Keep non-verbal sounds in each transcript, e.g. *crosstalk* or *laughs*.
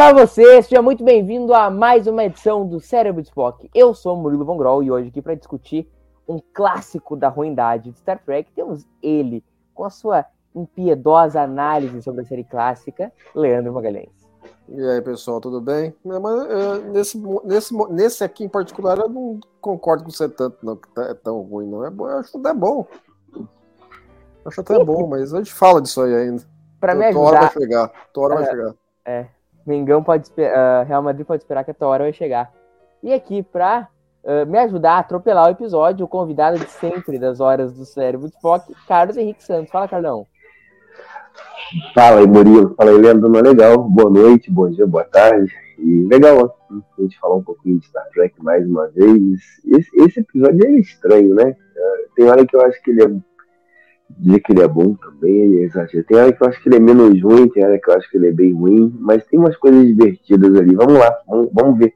Olá você, seja muito bem-vindo a mais uma edição do Cérebro de Spock. Eu sou Murilo Von Grol e hoje aqui para discutir um clássico da ruindade de Star Trek, temos ele com a sua impiedosa análise sobre a série clássica, Leandro Magalhães. E aí, pessoal, tudo bem? Mas, uh, nesse, nesse, nesse aqui em particular, eu não concordo com você tanto, não, que tá, é tão ruim, não. É bom, eu acho até bom. Eu acho até bom, mas a gente fala disso aí ainda. Para me ajudar. Tua hora vai chegar. Tua hora É. vai chegar. É, Mengão pode esperar, Real Madrid pode esperar que a tua hora vai chegar. E aqui, pra uh, me ajudar a atropelar o episódio, o convidado de sempre das horas do Cérebro de Spock, Carlos Henrique Santos. Fala, Carlão. Fala aí, Murilo. Fala aí, Leandro. Não é legal. Boa noite, bom dia, boa tarde. E legal, ó, a gente falar um pouquinho de Star Trek mais uma vez. Esse, esse episódio é estranho, né? É, Tem hora que eu acho que ele é. Dizer que ele é bom também, ele é exagero. Tem hora que eu acho que ele é menos ruim, tem hora que eu acho que ele é bem ruim, mas tem umas coisas divertidas ali. Vamos lá, vamos, vamos ver.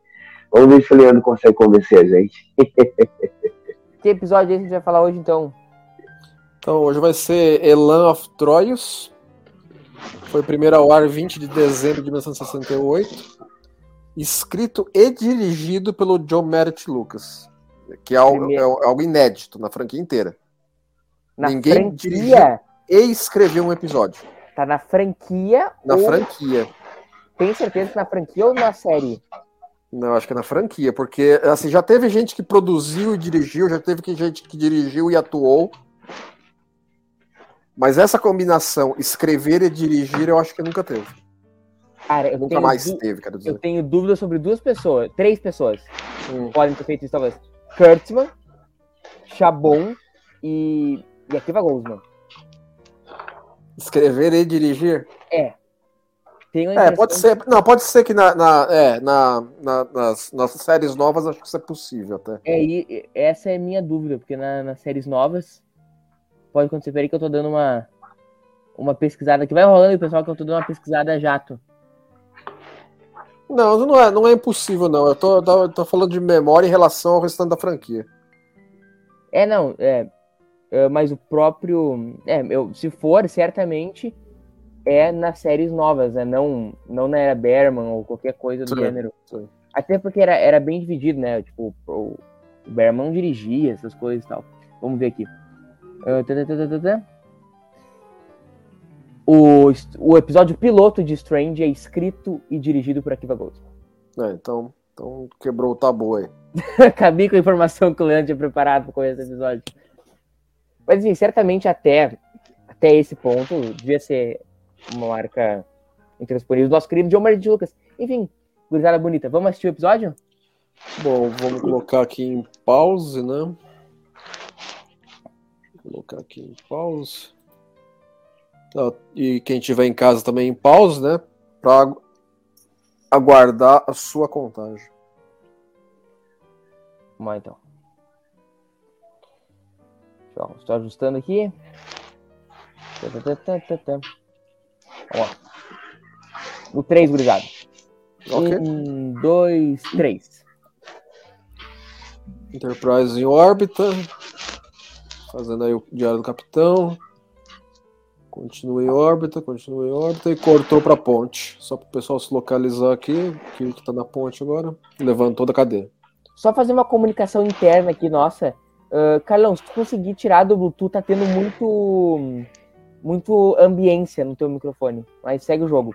Vamos ver se o Leandro consegue convencer a gente. *laughs* Que episódio é esse que a gente vai falar hoje, então? Então, hoje vai ser Elan of Troyes. Foi primeiro ao ar 20 de dezembro de 1968. Escrito e dirigido pelo John Merritt Lucas. Que é algo, é algo inédito na franquia inteira. Na Ninguém franquia? dirigiu. E escreveu um episódio. Tá na franquia Na ou franquia. tem certeza que na franquia ou na série? Não, acho que é na franquia, porque assim, já teve gente que produziu e dirigiu, já teve gente que dirigiu e atuou. Mas essa combinação, escrever e dirigir, eu acho que nunca teve. Cara, eu Nunca mais du- teve, quero eu dizer. tenho dúvidas sobre duas pessoas, três pessoas Hum. podem ter feito isso, talvez. Kurtzman, Chabon e, e Akiva Goldsman. Escrever e dirigir? É, impressão pode ser. Não, pode ser que na, na- é, na, na- nas, nas séries novas acho que isso é possível até. É, e essa é a minha dúvida, porque na- nas séries novas pode acontecer. Peraí que eu tô dando uma, uma pesquisada aqui. Vai rolando pessoal, que eu tô dando uma pesquisada jato. Não, não é, não é impossível, não. Eu tô, tô, tô falando de memória em relação ao restante da franquia. É, não, é. É, mas o próprio. É, eu, se for, certamente é nas séries novas, né? Não, não na era Berman ou qualquer coisa do Sim, gênero. sim. Até porque era, era bem dividido, né? Tipo, o, o Berman dirigia essas coisas e tal. Vamos ver aqui. Ah. O, o episódio piloto de Strange é escrito e dirigido por Akiva Goldsman. É, então, então quebrou o tabu aí. *laughs* Acabei com a informação que o Leandro tinha preparado para do episódio. Mas, assim, certamente até, até esse ponto devia ser uma marca intransponível nosso querido John Maria de Lucas. Enfim, gurizada bonita, vamos assistir o episódio? Bom, vamos colocar aqui em pause, né? Vou colocar aqui em pause. Tá, E quem tiver em casa também em pause, né? Para agu- aguardar a sua contagem. Vamos lá, então. Ó, Estou ajustando aqui. Lá. O 3, gurizada. Ok. Um, dois, três. Enterprise em órbita. Fazendo aí o diário do capitão. Continua em órbita, continua em órbita e cortou para ponte. Só para o pessoal se localizar aqui, que está na ponte agora. Levantou da cadeira. Só fazer uma comunicação interna aqui, nossa. Ah, Carlão, se tu conseguir tirar do Bluetooth, tá tendo muito. Muito ambiência no teu microfone. Mas segue o jogo.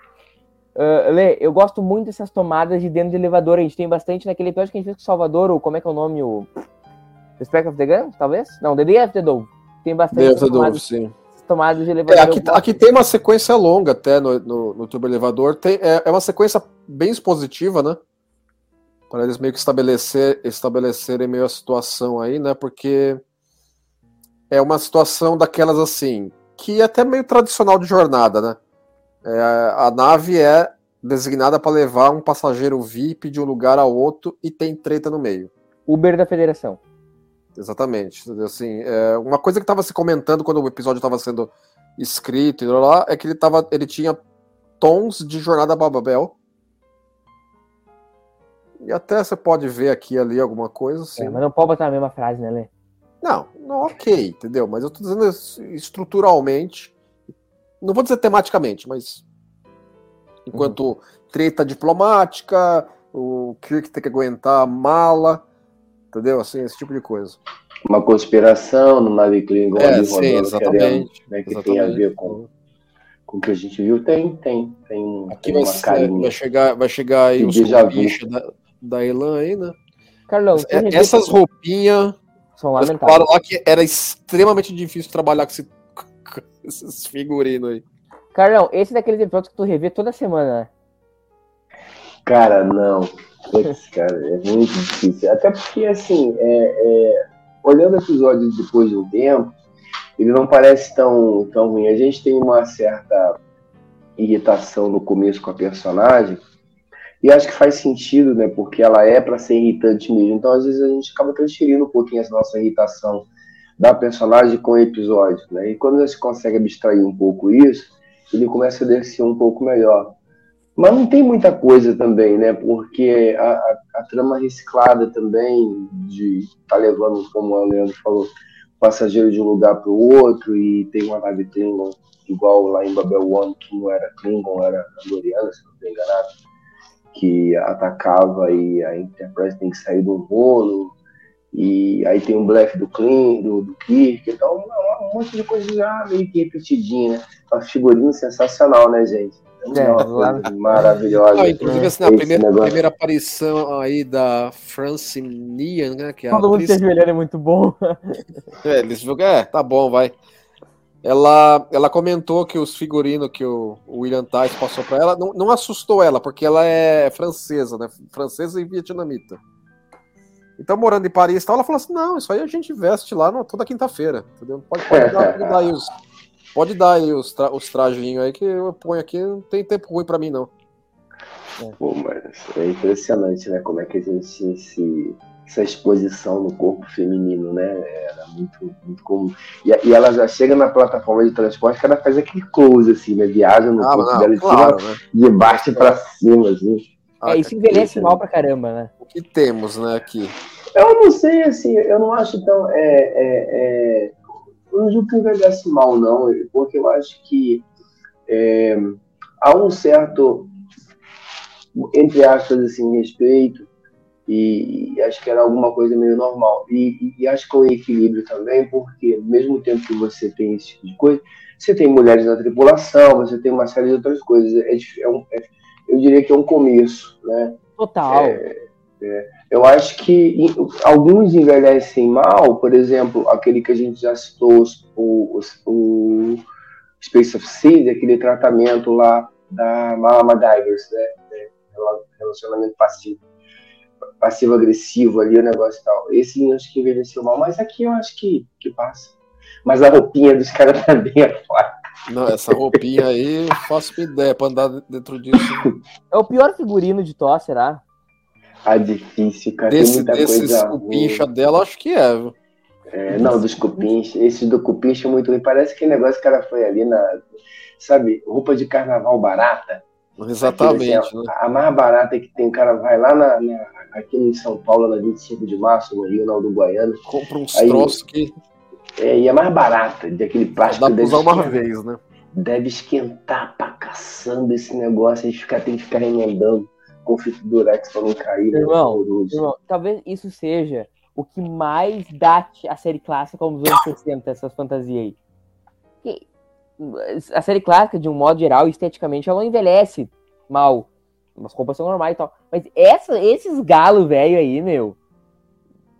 Uh, Lê, eu gosto muito dessas tomadas de dentro de elevador. A gente tem bastante naquele episódio que a gente fez com o Salvador, ou como é que é o nome? O The Spec of the Gun, talvez? Não, The Day of the Dove. Tem bastante ter tomadas, dúvida, sim. tomadas de elevador. É, aqui, gosto. aqui tem uma sequência longa até no, no, no turbo elevador. Tem, é, é uma sequência bem expositiva, né? Para eles meio que estabelecer, estabelecerem meio a situação aí, né? Porque é uma situação daquelas assim, que é até meio tradicional de jornada, né? É, a nave é designada para levar um passageiro VIP de um lugar a outro e tem treta no meio. Uber da Federação. Exatamente. Assim, é, uma coisa que estava se comentando quando o episódio estava sendo escrito e lá, é que ele, tava, ele tinha tons de Jornada para Babel. E até você pode ver aqui e ali alguma coisa assim. É, mas não pode botar a mesma frase, né, Lê? Não, não, ok, entendeu? Mas eu tô dizendo estruturalmente. Não vou dizer tematicamente, mas. Enquanto treta diplomática, o Kirk tem que aguentar a mala, entendeu? Assim, esse tipo de coisa. Uma conspiração no nave Klingon É, ali sim, exatamente, querendo, né, que tem a exatamente. ver com, com o que a gente viu. Tem, tem. Tem, Aqui tem vai, uma carinha. vai chegar, vai chegar aí vu. bichos da, da Elan aí, né? Carlão, É, Essas roupinhas, são lamentáveis. falaram lá que era extremamente difícil trabalhar com, esse- com *laughs* esses figurinos aí. Carlão, esse é daqueles episódios que tu revê toda semana, né? Cara, não. Putz, cara, é muito difícil. Até porque, assim, é, é, olhando episódios depois de um tempo, ele não parece tão, tão ruim. A gente tem uma certa irritação no começo com a personagem, e acho que faz sentido, né? Porque ela é para ser irritante mesmo. Então, às vezes, a gente acaba transferindo um pouquinho essa nossa irritação da personagem com o episódio, né? E quando você consegue abstrair um pouco isso, ele começa a descer um pouco melhor. Mas não tem muita coisa também, né? Porque a, a, a trama reciclada também, de tá levando, como o Leandro falou, passageiro de um lugar para o outro, e tem uma nave Klingon, igual lá em Babel One, que não era Klingon, era Andoriana, se não estou enganado, que atacava e a Enterprise tem que sair do rolo, e aí tem um blefe do Klin, do, do Kirk, então um, um monte de coisa já meio que repetidinha, né? Uma figurinha sensacional, né, gente? É, uma lá- coisa maravilhosa. Não, inclusive, assim, a Esse primeira, primeira aparição aí da Francine Nian, né? Que é a Todo mundo se atriz, ajoelhando é muito bom. É, eles é, tá bom, vai. Ela, ela comentou que os figurinos que o, o William Tice passou pra ela não, não assustou ela, porque ela é francesa, né? Francesa e vietnamita. Então, morando em Paris, e tal, ela falou assim: não, isso aí a gente veste lá no- toda quinta-feira, entendeu? Pode, pode dar, pode dar aí os. Pode dar aí os, tra os trajinhos aí que eu ponho aqui, não tem tempo ruim pra mim, não. Pô, mas é impressionante, né? Como é que a gente esse, essa exposição no corpo feminino, né? Era muito, muito comum. E, e ela já chega na plataforma de transporte que ela faz aquele close, assim, né? Viaja no Ah, corpo não, dela de, claro, cima, né? de baixo pra cima, assim. Ah, é, isso envelhece mal pra caramba, né? O que temos, né, aqui? Eu não sei, assim, eu não acho tão. É, é, é, eu não digo que envelhece mal, não, porque eu acho que é, há um certo, entre aspas, assim, respeito, e, e acho que era alguma coisa meio normal. E, e acho que é um equilíbrio também, porque ao mesmo tempo que você tem esse tipo de coisa, você tem mulheres na tripulação, você tem uma série de outras coisas. É, é um- é- eu diria que é um começo, né? Total. Eu acho que em- alguns envelhecem mal, por exemplo, aquele que a gente já citou, o, o Space of Seed, aquele tratamento lá da Mama Divers, né? É, rela- Relacionamento passivo. Passivo-agressivo ali, o negócio e tal. Esse eu acho que envelheceu mal, mas aqui eu acho que, que passa. Mas a roupinha dos caras tá bem *laughs* afora. Não, essa roupinha aí, eu faço uma ideia pra andar dentro disso. É o pior figurino de Thor, será? Ah, difícil, cara. Desse, tem muita desses coisa ruim. cupincha dela, acho que é, viu? É, não, dos cupins. Esse do cupincha é muito ruim. Parece que negócio que o cara foi ali na. Sabe, roupa de carnaval barata. Exatamente, Aquilo, né? assim, a, a mais barata que tem, o cara vai lá na, na- aqui em São Paulo, na 25 de março, no Rio, na Uruguaiana. Compra uns Aí- troços que É, e é mais barata, de aquele plástico. dá pra deve usar uma esquentar- vez, né? Deve esquentar pra caçamba esse negócio. A gente fica, tem que ficar remendando com fita durex pra não cair. né? Irmão. Irmão, talvez isso seja o que mais date a série clássica aos anos 60, essas fantasias aí. A série clássica, de um modo geral, esteticamente, ela não envelhece mal. As roupas são normais e tal. Mas essa, esses galos velho aí, meu,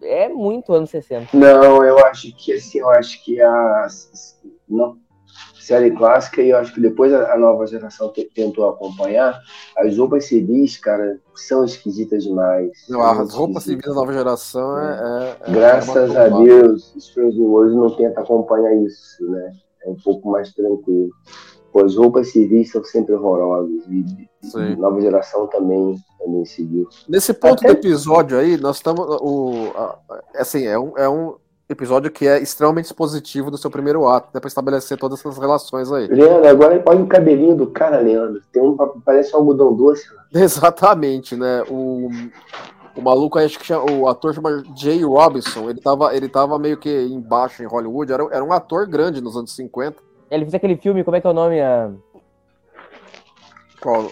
é muito anos 60. Não, eu acho que assim, eu acho que a. Não. série clássica e eu acho que depois a, a nova geração te- tentou acompanhar. As roupas civis, cara, são esquisitas demais. Não, as roupas civis da nova geração é. é- é Graças uma a. Deus, Strange New Worlds não tenta acompanhar isso, né? É um pouco mais tranquilo. Pô, as roupas civis são sempre horrorosas. E, Sim. nova geração também, também seguiu. Nesse ponto Até- do episódio aí, nós estamos. O, a- assim, é um, é um episódio que é extremamente expositivo do seu primeiro ato, né, para estabelecer todas essas relações aí. Leandro, agora olha o cabelinho do cara, Leandro. Tem um parece um algodão doce. né? *laughs* Exatamente, né? O, o maluco aí, acho que chama- o ator chama Jay Robinson, ele tava, ele tava meio que embaixo em Hollywood, era, era um ator grande nos anos 50. Ele fez aquele filme, como é que é o nome? ah, Qual-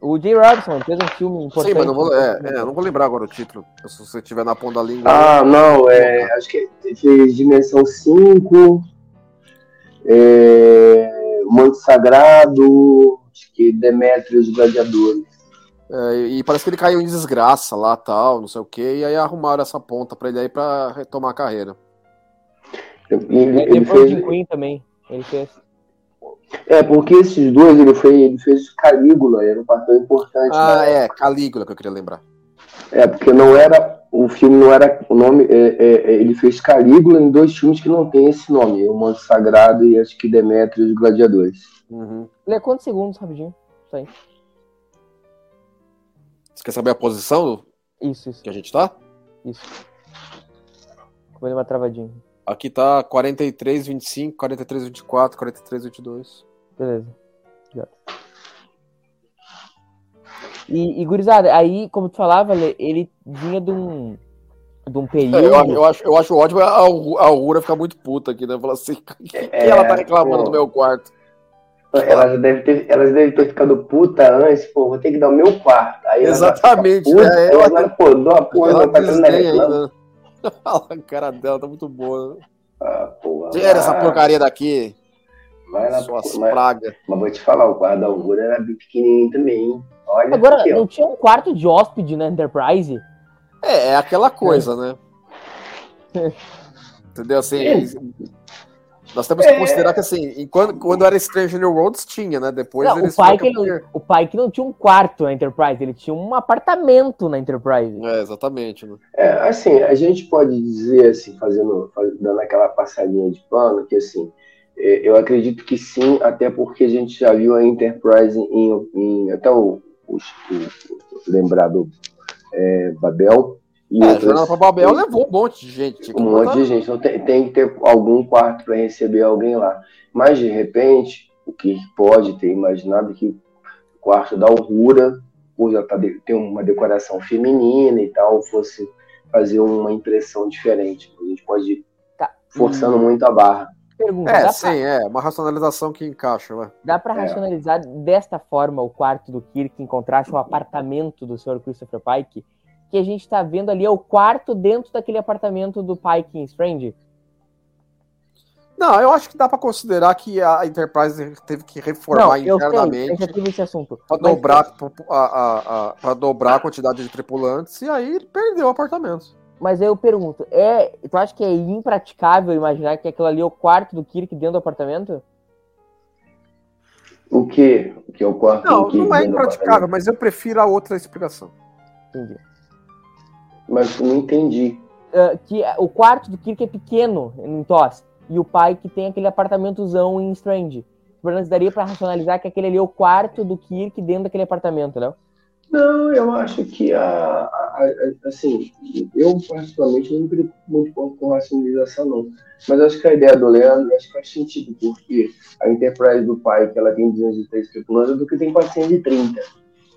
O Jay Robinson fez um filme importante. Sim, mas não vou, é, é, não vou lembrar agora o título. Se você tiver na ponta da língua. Ah, não, é, acho que ele fez Dimensão 5, é, Manto Sagrado, acho que Demétrios e os Gladiadores. É, e parece que ele caiu em desgraça lá, tal, não sei o quê, e aí arrumaram essa ponta pra ele aí pra retomar a carreira. E Ele, Ele, ele depois de fez, Queen também. Ele fez. é, porque esses dois ele, foi, ele fez Calígula, era um papel importante. Ah, né? é, Calígula que eu queria lembrar. É, porque não era. O filme não era. O nome. é, é, é, ele fez Calígula em dois filmes que não tem esse nome: O Manto Sagrado e acho que Demétrios e os Gladiadores. Uhum. Lê quantos segundos, rapidinho? Isso aí. Você quer saber a posição Isso, isso, que a gente tá? isso. Vou dar uma travadinha. Aqui tá 43, 25, 43, 24, 43, 22. Beleza. Obrigado. E, e gurizada, aí, como tu falava, ele vinha de um, de um período. É, eu, acho- eu acho, eu acho ótimo a a ficar muito puta aqui, né? Falar assim, que É, ela tá reclamando pô. do meu quarto? Elas devem ter, elas devem ter ficado puta antes, pô, vou ter que dar o meu quarto. Aí Exatamente, ficam puta, né? aí Ela- pô, dou a porra reclama. ainda. *laughs* a cara dela tá muito boa. né? Ah, porra, Tira essa porcaria daqui, Vai lá, suas mas, pragas. mas vou te falar, o quarto da Augura era bem pequenininho também, hein? Olha Agora, aqui, não tinha um quarto de hóspede na Enterprise? É, é aquela coisa, né? Entendeu? Assim, nós temos que É. considerar que, assim, enquanto, quando era Stranger New Worlds, tinha, né? Depois Não, o, ter- não, o pai que não tinha um quarto na Enterprise, ele tinha um apartamento na Enterprise. É, exatamente. Né? É, assim, a gente pode dizer, assim, fazendo, faz- dando aquela passadinha de pano, que assim, é, eu acredito que sim, até porque a gente já viu a Enterprise em, em- até o, o, o lembrado é, Babel e É, a outras- pra Babel levou um monte de gente. um monte de gente. Então tem, tem que ter algum quarto para receber alguém lá. Mas de repente, o que pode ter imaginado é que o quarto da Aurora, por já tá de- ter uma decoração feminina e tal, fosse fazer uma impressão diferente. A gente pode ir Tá. forçando muito a barra. Pergunta, É, sim, é. Uma racionalização que encaixa, né? dá pra É. racionalizar desta forma o quarto do Kirk em contraste ao apartamento do Sr. Christopher Pike? Que a gente tá vendo ali é o quarto dentro daquele apartamento do Pike em Strange? Não, eu acho que dá pra considerar que a Enterprise teve que reformar Não, eu sei, internamente gente já teve esse assunto. pra Mas- dobrar, a, a, a, dobrar a quantidade de tripulantes e aí ele perdeu o apartamento. Mas aí eu pergunto, é, tu acha que é impraticável imaginar que aquilo ali é o quarto do Kirk dentro do apartamento? O que? O que é o quarto Não, do que não é dentro do impraticável, mas eu prefiro a outra explicação. Entendi. Mas não entendi. Ah, que o quarto do Kirk é pequeno em TOS, e o pai que tem aquele apartamentozão em Strange. Portanto, daria pra racionalizar que aquele ali é o quarto do Kirk dentro daquele apartamento, né? Não, eu acho que a, a- a- assim, eu particularmente não me preocupo muito com, com racionalização não. Mas acho que a ideia do Leandro acho que faz sentido, porque a Enterprise do pai, que ela tem 203 tripulantes, do que tem 430.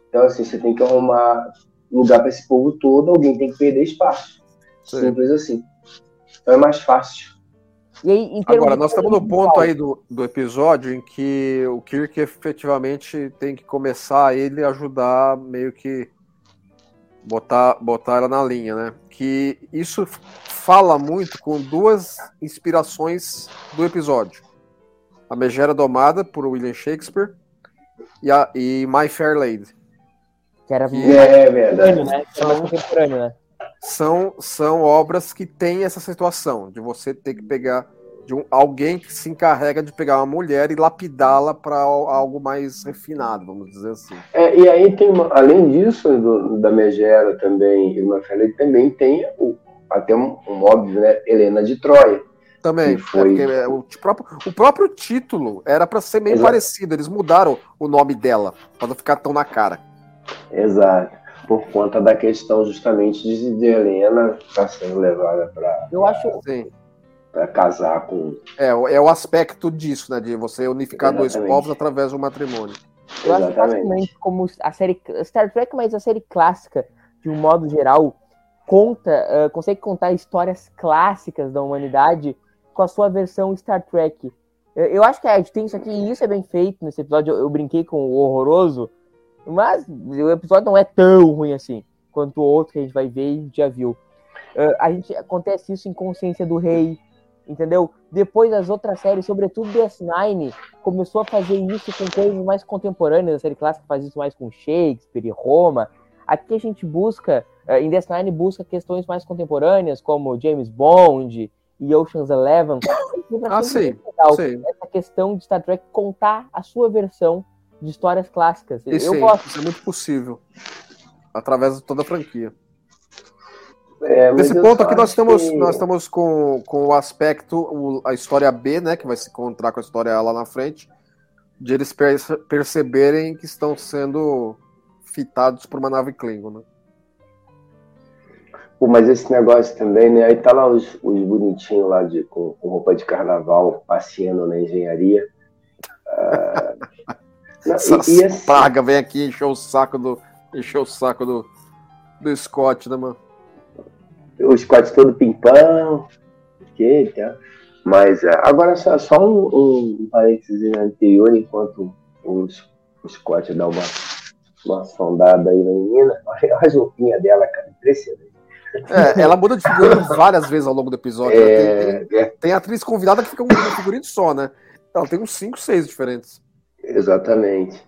Então, assim, você tem que arrumar lugar para esse povo todo, alguém tem que perder espaço. Sim. Simples assim. Então é mais fácil. E aí, Agora, nós estamos no ponto aí do, do episódio em que o Kirk efetivamente tem que começar a ele ajudar meio que botar, botar ela na linha, né? Que isso fala muito com duas inspirações do episódio. A Megera Domada, por William Shakespeare, e, a, e My Fair Lady. Que era É contemporâneo, verdade. né? Que era mais contemporâneo, né? São, são obras que têm essa situação de você ter que pegar de um, alguém que se encarrega de pegar uma mulher e lapidá-la para algo mais refinado, vamos dizer assim. É, e aí tem, uma, além disso, do, da Megera também e uma Félix, também tem o, até um, um, óbvio, né? Helena de Troia. Também, foi... é o, próprio, o próprio título era para ser meio Exato. parecido, eles mudaram o nome dela, para não ficar tão na cara. Exato por conta da questão justamente de, de Helena estar tá sendo levada para. Eu acho. Para casar com. É, é o aspecto disso, né? De você unificar Exatamente. dois povos através um matrimônio. Eu Exatamente. acho fascinante como a série Star Trek, mas a série clássica, de um modo geral, conta, uh, consegue contar histórias clássicas da humanidade com a sua versão Star Trek. Eu, eu acho que a gente tem isso aqui, e isso é bem feito nesse episódio. Eu, eu brinquei com o horroroso, mas o episódio não é tão ruim assim quanto o outro que a gente vai ver e já viu. Uh, a gente acontece isso em Consciência do Rei, entendeu? Depois as outras séries, sobretudo DS9, começou a fazer isso com coisas mais contemporâneas. A série clássica faz isso mais com Shakespeare e Roma. Aqui a gente busca, uh, em DS9 busca questões mais contemporâneas, como James Bond e Ocean's Eleven. Ah, sim, sim. Essa questão de Star Trek contar a sua versão de histórias clássicas. Isso, eu gosto. isso é muito possível. Através de toda a franquia. É, Nesse ponto aqui nós estamos, que... nós estamos com, com o aspecto, o, a história B, né? Que vai se encontrar com a história A lá na frente, de eles perce perceberem que estão sendo fitados por uma nave Klingon, né? Pô, mas esse negócio também, né? Aí tá lá os, os bonitinhos lá de, com, com roupa de carnaval passeando na engenharia. Uh, *laughs* Essa e, e assim, praga vem aqui encher o saco do. Encher o saco do, do Scott, né, mano? O Scott todo pimpão. Que, tá? Mas é, agora só, só um, um parênteses anterior, enquanto o, o Scott dá uma, uma sondada aí na menina. Olha a roupinha dela, cara, impressionante. É, ela muda de figurino várias vezes ao longo do episódio. Né? É, tem, tem, é. tem, atriz convidada que fica um figurino só, né? Ela tem uns 5, 6 diferentes. Exatamente.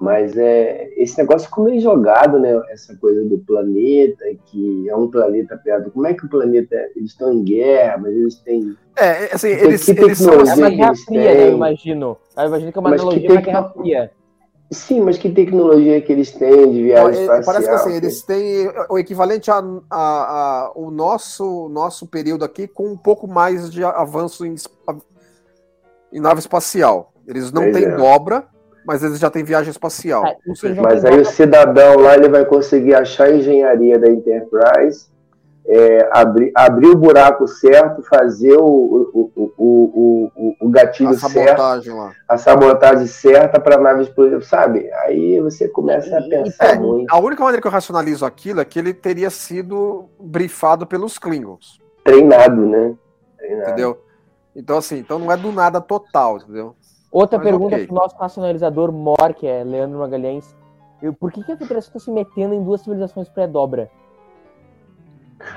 Mas é, esse negócio ficou meio jogado, né? Essa coisa do planeta, que é um planeta perto. Como é que o planeta. Eles estão em guerra, mas eles têm. É, assim, eles, que eles são. É uma guerra fria, né? Eu imagino. Eu imagino que é uma mas analogia guerra fria. Sim, mas que tecnologia que eles têm de viagem espacial? Parece que assim, eles têm o equivalente a, a, a, o nosso, nosso período aqui com um pouco mais de avanço em, em nave espacial. Eles não pois têm é. dobra, mas eles já têm viagem espacial. É, seja, mas aí o cidadão lá ele vai conseguir achar a engenharia da Enterprise, é, abrir, abrir o buraco certo, fazer o, o, o, o, o gatilho a certo, lá. a sabotagem certa para a nave explodir, sabe? Aí você começa a pensar é, muito. A única maneira que eu racionalizo aquilo é que ele teria sido brifado pelos Klingons. Treinado, né? Treinado. Entendeu? Então, assim, então não é do nada total, entendeu? Outra Mas pergunta okay. para o nosso racionalizador mor, que é Leandro Magalhães. Por que, que a Federação está se metendo em duas civilizações pré-dobra?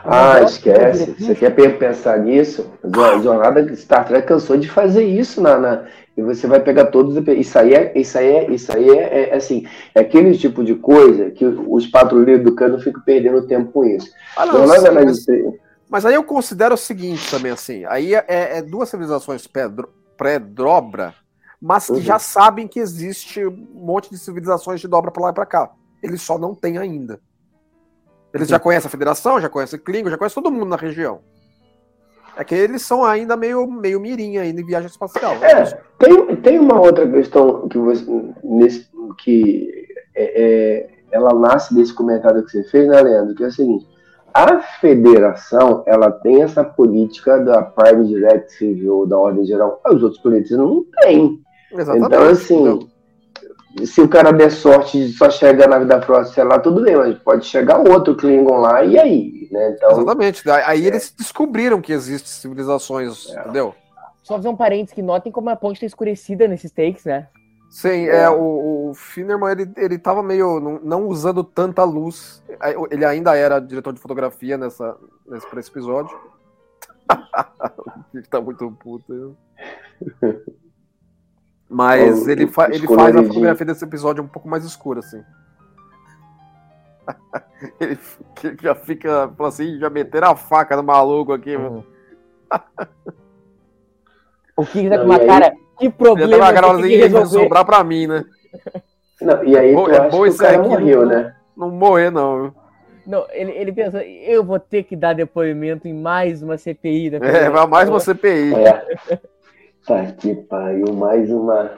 Ah, esquece. Você quer pensar nisso? A jornada Star Trek cansou de fazer isso na, na, e você vai pegar todos isso aí é isso aí é isso aí é, é assim é aquele tipo de coisa que os patrulheiros do cano ficam perdendo tempo com isso. Ah, não, sim, mas, mas, aí eu considero o seguinte também assim, aí é, é duas civilizações pré-dobra mas que uhum. já sabem que existe um monte de civilizações de dobra para lá e para cá. Eles só não têm ainda. Eles já conhecem a Federação, já conhecem Klingon, já conhecem todo mundo na região. É que eles são ainda meio, meio mirim ainda em viagem espacial. É, tem, tem uma outra questão que você nesse, que é, é, ela nasce desse comentário que você fez, né, Leandro? Que é o seguinte: a federação ela tem essa política da Prime Directive ou da ordem geral, os outros planetas não têm. Exatamente. Então, assim, se o cara der sorte de só chegar na vida próxima lá, tudo bem, mas pode chegar outro Klingon lá, e aí? Né? Então, Exatamente. Aí é. eles descobriram que existem civilizações, é. entendeu? Só fazer um parênteses que notem como a ponte está escurecida nesses takes, né? Sim, é, é o, o Finnerman, ele, ele tava meio não, não, usando tanta luz. Ele ainda era diretor de fotografia nessa, nesse, pra esse episódio. *laughs* tá muito puto. *laughs* Mas o, ele, fa ele faz a fotografia desse episódio um pouco mais escura, assim. *laughs* ele já fica, assim, já meteram a faca no maluco aqui, uhum. *laughs* O Kirk tá Não, com uma e aí- cara. Que Ele problema tem que coisa de resolver. sobrar pra mim, né? Não, e aí tu é bom isso cara aqui, morreu, não- né? Não morrer, não. viu? Não, ele, ele pensou, eu vou ter que dar depoimento em mais uma CPI da É, vai mais uma CPI. É. *laughs* Tá que pariu, mais uma.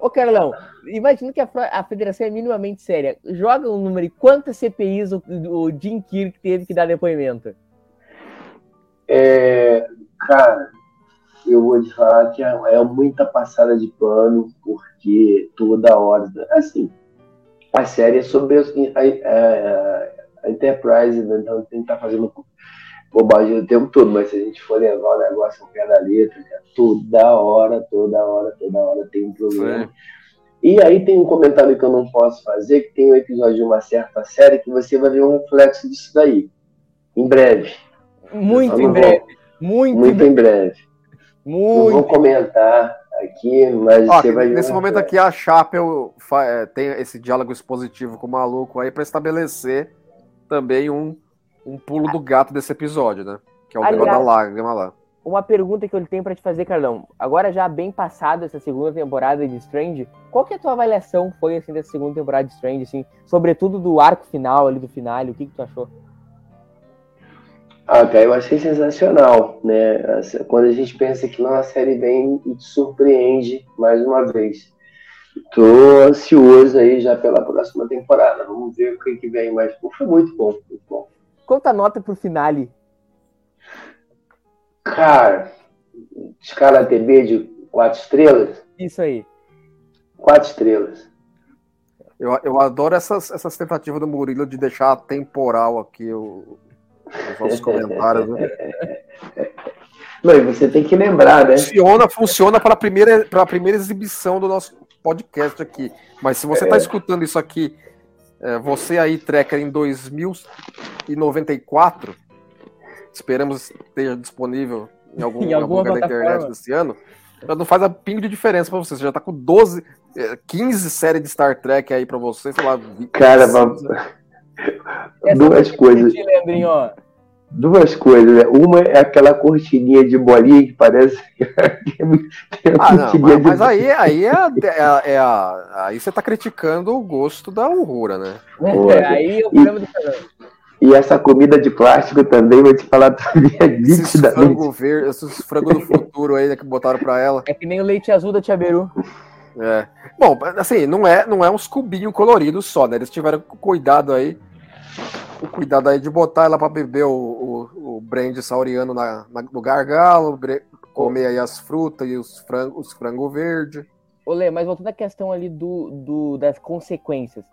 Ô, Carlão, imagina que a, a federação é minimamente séria. Joga um número e quantas CPIs o, o Jim Kirk teve que dar depoimento? É, cara, eu vou te falar que é, é muita passada de pano, porque toda hora. Assim, a série é sobre a, a- a Enterprise, né? então tem que estar fazendo bobagem o tempo todo, mas se a gente for levar o negócio ao pé da letra, cara, toda hora, toda hora, toda hora tem um problema. Sim. E aí tem um comentário que eu não posso fazer, que tem um episódio de uma certa série que você vai ver um reflexo disso daí. Em breve. Muito em breve. Muito, Muito em breve. Não vou muito. comentar aqui, mas Ó, você vai ver. nesse um momento aqui, a Chapel é, tem esse diálogo expositivo com o maluco aí pra estabelecer também um, um pulo do gato desse episódio, né? Que é o Aliás- tema da lágrima lá. Uma pergunta que eu tenho pra te fazer, Carlão. Agora já bem passado essa segunda temporada de Strange, qual que é a tua avaliação foi assim dessa segunda temporada de Strange, assim, sobretudo do arco final ali do final, o que que tu achou? Ah, cara, eu achei sensacional, né? Quando a gente pensa que não, a série vem e te surpreende mais uma vez. Tô ansioso aí já pela próxima temporada. Vamos ver o que, que vem, mas pô, foi muito bom, muito bom. Quanta nota pro finale? Cara, escala TB de quatro estrelas? Isso aí. Quatro estrelas. Eu, eu adoro essas, essas tentativas do Murilo de deixar temporal aqui o- os nossos comentários. Né? *laughs* Não, e você tem que lembrar, né? Funciona, funciona para a primeira, para a primeira exibição do nosso podcast aqui. Mas se você está escutando isso aqui, é, você aí, Trekker, em 2094, esperamos esteja disponível em algum, *laughs* Em em algum lugar da internet desse ano, não faz a pingo de diferença para você. Você já está com 12, é, 15 séries de Star Trek aí para você, sei lá. Cara, vamos- *laughs* duas foi coisas. Leandrinho, ó. Duas coisas, né? Uma é aquela cortininha de bolinha que parece *laughs* que é muito- tem Ah, não, mas, mas aí, aí, é, a- é é a- aí você tá criticando o gosto da Aurora, né? Olha, Aí é o problema do Carlão. E essa comida de plástico também, vou te falar *laughs* também, é Esses nitidamente. frango verde, esses frango do futuro aí né, que botaram pra ela. É que nem o leite azul da Tia Beru. É. Bom, assim, não é, não é uns cubinhos coloridos só, né? Eles tiveram cuidado aí. O cuidado aí de botar ela pra beber o, o, o sauriano na, na- no gargalo, comer aí as frutas e os frangos os frango verde. Ô, Lê, mas voltando à questão ali do, do- das consequências.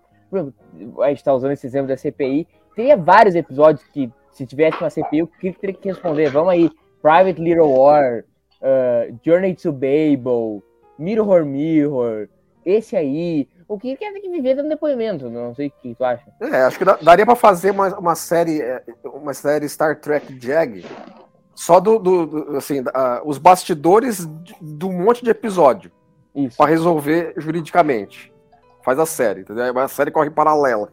A gente tá usando esse exemplo da CPI. Teria vários episódios que, se tivesse uma CPI, o que teria que responder? Vamos aí. Private Little War, uh, Journey to Babel, Mirror Mirror, esse aí. O que quer ter que viver dando depoimento? Não sei o que tu acha. É, acho que daria pra fazer uma, uma série, é, uma série Star Trek Jag, só do, do- do- assim, da- os bastidores um monte de episódio Isso. pra resolver juridicamente. Faz a série, entendeu? A série corre paralela.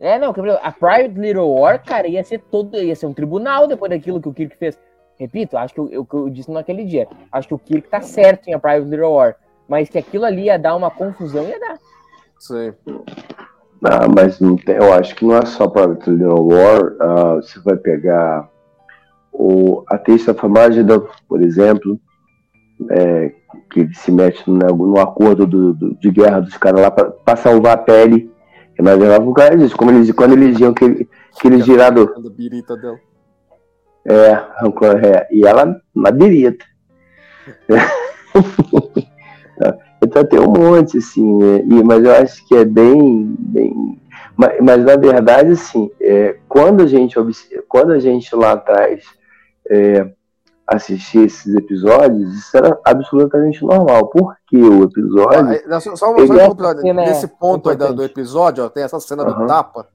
É, não, a Private Little War, cara, ia ser todo, ia ser um tribunal depois daquilo que o Kirk fez. Repito, acho que eu, eu, que eu disse naquele dia. Acho que o Kirk tá certo em a Private Little War. Mas que aquilo ali ia dar uma confusão, ia dar. Sim. Ah, mas não tem, eu acho que não é só para Little War. ah, você vai pegar o, a Taste of Magida, por exemplo, é, que se mete no, no acordo do, do- de guerra dos caras lá para salvar a pele. Que nós levava o cara disso, como eles, quando eles iam aquele, aquele girado. A birita dela. É, é, e ela na birita. *laughs* então tem um monte, assim, né, e, mas eu acho que é bem. bem mas, mas na verdade, assim, é, quando, a gente, quando a gente lá atrás é, assistia esses episódios, isso era absolutamente normal. Porque o episódio. Ah, só, só, só é um pouco, cena nesse ponto aí do episódio, ó, tem essa cena do Aham. tapa.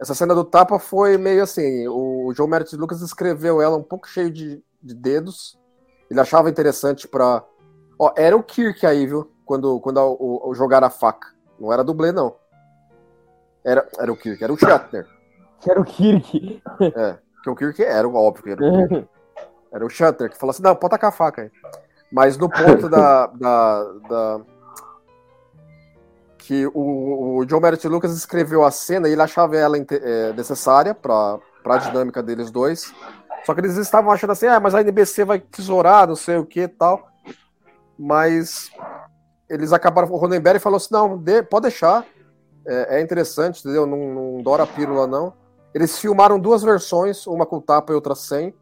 Essa cena do tapa foi meio assim: o João Meredith Lucas escreveu ela um pouco cheio de, de dedos. Ele achava interessante pra. Ó, era o Kirk aí, viu? Quando, quando a- o, o jogaram a faca. Não era dublê, não. Era, era o Kirk, era o Shatner. Que era o Kirk. Porque o Kirk era óbvio que era o Kirk. Era o Shutter, que falou assim, não, pode tacar a faca aí. Mas no ponto da, da, da- que o, o John Merritt Lucas escreveu a cena e ele achava ela é, necessária para a dinâmica deles dois. Só que eles estavam achando assim, ah, mas a NBC vai tesourar, não sei o que e tal. Mas eles acabaram. O Ronenberg falou assim: não, dê- pode deixar. É, é interessante, entendeu? Não, não dora a pílula, não. Eles filmaram duas versões, uma com tapa e outra sem.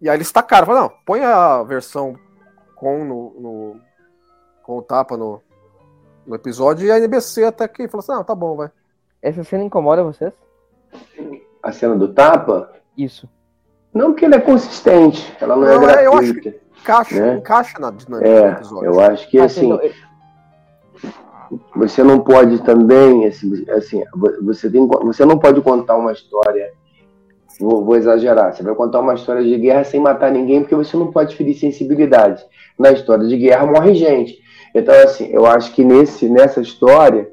E aí eles tacaram, falaram, não, põe a versão com, no, no- com o tapa no, no episódio, e a NBC até que falou assim, não, tá bom, vai. Essa cena incomoda vocês? A cena do tapa, Isso. não que ela é consistente, ela não, Não, é é, eu acho gratuita. Encaixa, Né? encaixa na dinâmica do É, episódio. eu acho que Ah, assim, você não pode também, assim, assim, você, tem, você não pode contar uma história, vou, vou exagerar, você vai contar uma história de guerra sem matar ninguém, porque você não pode ferir sensibilidade. Na história de guerra morre gente. Então, assim, eu acho que nesse, nessa história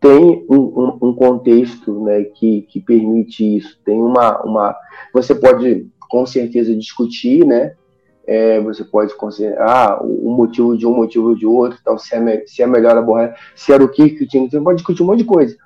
tem um, um- um contexto né, que, que permite isso. Tem uma, uma. Você pode com certeza discutir, né? É, você pode considerar o o motivo de um, o motivo de outro, então se é, se é melhor aborrar, se era o que que tinha você pode discutir um monte de coisa.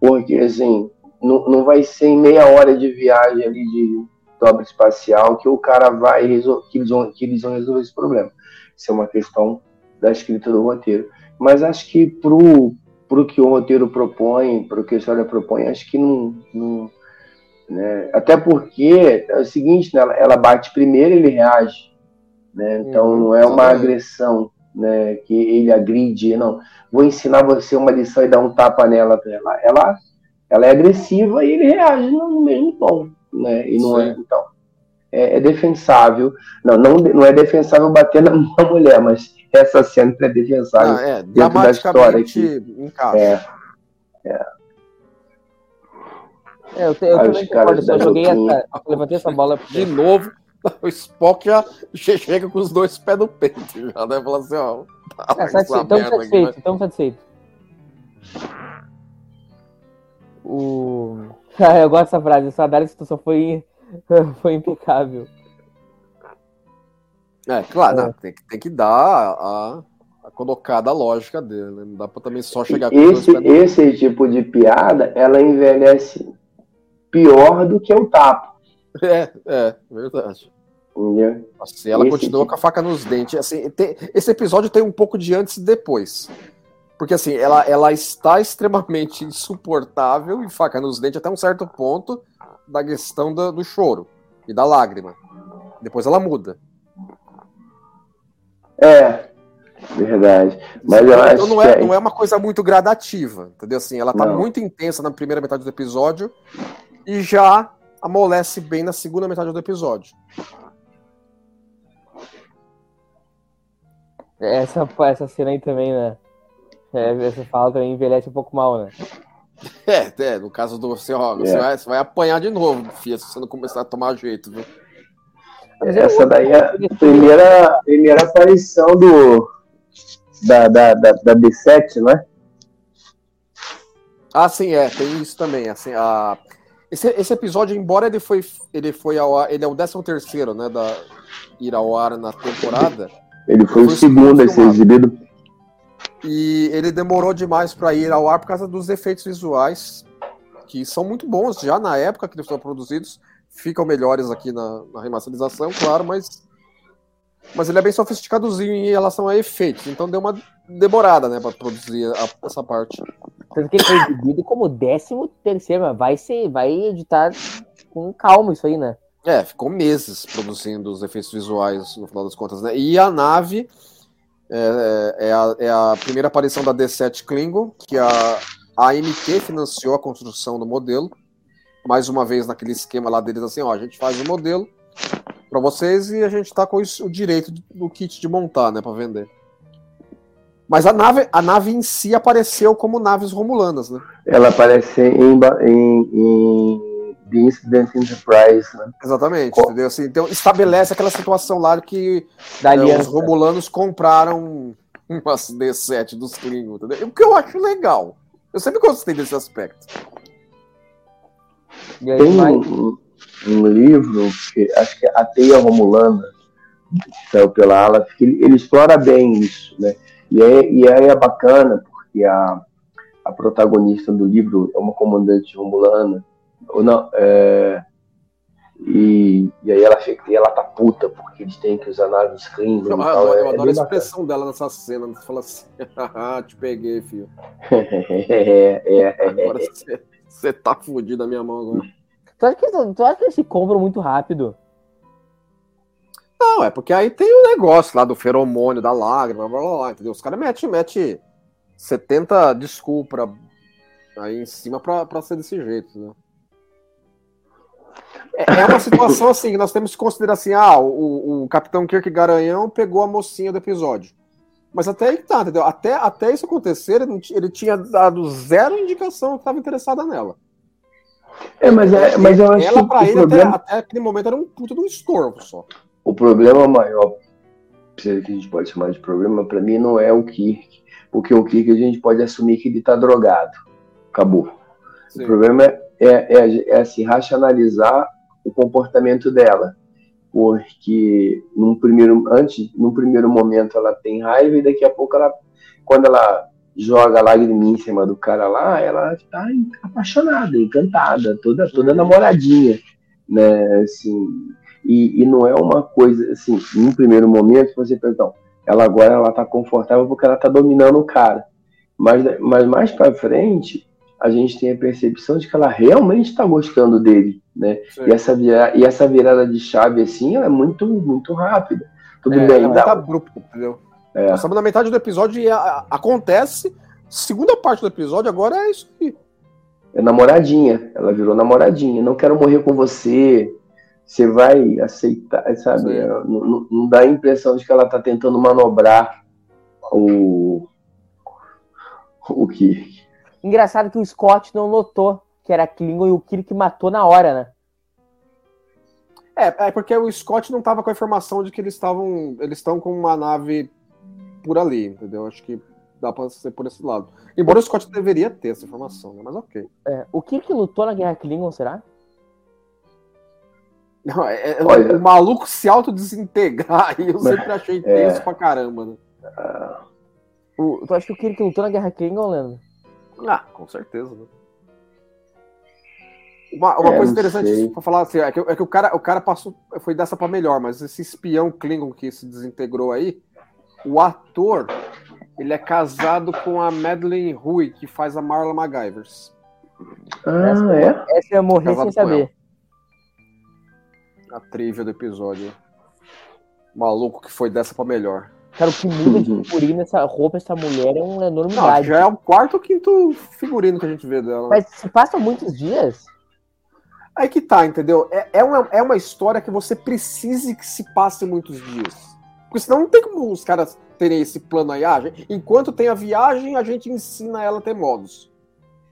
Porque, assim, não, não vai ser em meia hora de viagem ali de dobra espacial que o cara vai resol- que eles vão, que eles vão resolver esse problema. Isso é uma questão da escrita do roteiro. Mas acho que pro, pro que o roteiro propõe, pro que a história propõe, acho que não. não né? Até porque é o seguinte, né? ela bate primeiro ele reage. Né? Então Uhum, não é uma agressão né? que ele agride, não. Vou ensinar você uma lição e dar um tapa nela pra ela. Ela, ela é agressiva e ele reage no no mesmo tom. Né? E não é, então, é, é defensável. Não, não, não é defensável bater na, *laughs* na mulher, mas essa cena é defensável. Ah, é, da dramaticamente encaixa. É, É, eu, te, eu Ah, também concordo, da joguei essa. Levantei essa bola. De novo, *laughs* o Spock já chega com os dois pés no peito. Já deve falar assim, ó. tá, É, satisfeito, estamos merda aqui, satisfeitos, estamos satisfeitos. O... *laughs* Ah, eu gosto dessa frase, essa análise situação foi, *laughs* foi impecável. É, claro, não, tem, que- tem que dar a, a colocada lógica dele. né? Não dá pra também só chegar com os dois esse, pés no peito. esse tipo de piada, ela envelhece pior do que o tapa. É, é, verdade. Entendeu? Assim, ela Esse continua tipo- com a faca nos dentes. Assim, tem- esse episódio tem um pouco de antes e depois. Porque assim, ela, ela está extremamente *laughs* insuportável e faca nos dentes até um certo ponto da questão da- do choro e da lágrima. Depois ela muda. É, verdade. Mas eu então acho não que é, é- não é uma coisa muito gradativa, entendeu? Assim, ela tá Não. muito intensa na primeira metade do episódio e já amolece bem na segunda metade do episódio. Essa, essa cena aí também, né? É, essa fala também envelhece um pouco mal, né? *laughs* É, é no caso do você, ó, você, É. vai, você vai apanhar de novo, filha, se você não começar a tomar jeito, viu? Mas Essa daí é a primeira, primeira aparição do, da, da, da, da B7, não é? Ah, sim, é, tem isso também. Assim, a... esse, esse episódio, embora ele foi, ele foi ao ar, ele é o 13 terceiro, né, da ir ao ar na temporada, Ele foi o segundo a ser exibido. e ele demorou demais para ir ao ar por causa dos efeitos visuais, que são muito bons já na época que eles foram produzidos, ficam melhores aqui na, na remasterização, claro, mas mas ele é bem sofisticadozinho em relação a efeitos, então deu uma demorada, né, para produzir a- essa parte. Tanto que ele foi exibido como décimo terceiro, mas vai ser, vai editar com calma isso aí, né? É, ficou meses produzindo os efeitos visuais, no final das contas, né? E a nave é, é a, é a primeira aparição da D7 Klingon, que a, AMT financiou a construção do modelo. Mais uma vez naquele esquema lá deles, assim, ó, a gente faz o modelo para vocês e a gente tá com o direito do kit de montar, né, para vender. Mas a nave, a nave em si apareceu como naves romulanas, né? Ela aparece em, em, em The Incident Enterprise, né? Exatamente, entendeu? Assim, então estabelece aquela situação lá que É, os romulanos compraram umas D7 dos Klingon, entendeu? O que eu acho legal. Eu sempre gostei desse aspecto. Aí, Tem um, um livro, que acho que é A Teia Romulana, que saiu pela Ala, que ele, ele, explora bem isso, né? E aí, e aí é bacana, porque a, a protagonista do livro é uma comandante romulana, ou não, é, e, e aí ela fica, e ela tá puta porque eles têm que usar naves Klingon. Eu, tal, eu, é, eu é adoro bem a expressão dela nessa cena. Você fala assim: *laughs* haha, te peguei, filho. *laughs* é, é, Agora você, você tá fudido na minha mão agora. Tu acha, que, tu acha que eles se compram muito rápido? Não, é porque aí tem o negócio lá do feromônio, da lágrima, blá blá blá, entendeu? Os caras metem mete 70 desculpa aí em cima pra, pra ser desse jeito, né? É, é uma situação assim que nós temos que considerar assim: ah, o, o Capitão Kirk Garanhão pegou a mocinha do episódio. Mas até aí que tá, entendeu? Até, até isso acontecer, ele, ele tinha dado zero indicação que estava interessada nela. É, mas, é, mas eu acho ela, que pra o ele, problema, até, até aquele momento, era um puta de um estorvo só. O problema maior, se é que a gente pode chamar de problema, pra mim não é o Kirk. Porque o Kirk a gente pode assumir que ele tá drogado. Acabou. Sim. O problema é, é, é, é assim, racionalizar o comportamento dela. Porque num primeiro, antes, num primeiro momento ela tem raiva e daqui a pouco ela, quando ela joga a lagriminha em cima do cara lá, ela tá apaixonada, encantada, toda, toda namoradinha, né, assim, e, e não é uma coisa, assim, num primeiro momento você pensa, não, ela agora ela tá confortável porque ela tá dominando o cara, mas, mas mais para frente a gente tem a percepção de que ela realmente está gostando dele, né? Sim. E essa, vira, e essa virada de chave assim, ela é muito muito rápida. Tudo É, bem, é dá- muito abrupto, entendeu? é, Nós estamos na metade do episódio e a- a- acontece. Segunda parte do episódio agora é isso aí. é namoradinha. Ela virou namoradinha. Não quero morrer com você. Você vai aceitar, sabe? É, Não, não- dá a impressão de que ela tá tentando manobrar o o que Engraçado que o Scott não notou que era Klingon e o Kirk matou na hora, né? É, é porque o Scott não tava com a informação de que eles estavam. Eles estão com uma nave por ali, entendeu? Acho que dá pra ser por esse lado. Embora o Scott deveria ter essa informação, né? Mas ok. É, o Kirk lutou na Guerra Klingon, será? Não, é- é- Olha- o maluco se autodesintegrar aí *laughs* eu sempre achei É. tenso pra caramba, né? O, tu acha que o Kirk lutou na Guerra Klingon, Leandro? Ah, com certeza, né? Uma, uma É, coisa interessante pra falar assim, é que, é que o, cara, o cara passou, foi dessa pra melhor, mas esse espião Klingon que se desintegrou aí, o ator, ele é casado com a Madeleine Rui, que faz a Marla MacGyvers. Ah, é? Essa eu ia morrer Casado sem saber. A trivia do episódio. Maluco que foi dessa pra melhor. Cara, o que muda de figurino essa roupa, essa mulher é uma Não, enormidade. já é o quarto ou quinto figurino que a gente vê dela. Mas se passa muitos dias. Aí que tá, entendeu? É, é, uma, é uma história que você precise que se passe muitos dias. Porque senão não tem como os caras terem esse plano aí. Ah, enquanto tem a viagem, a gente ensina ela a ter modos.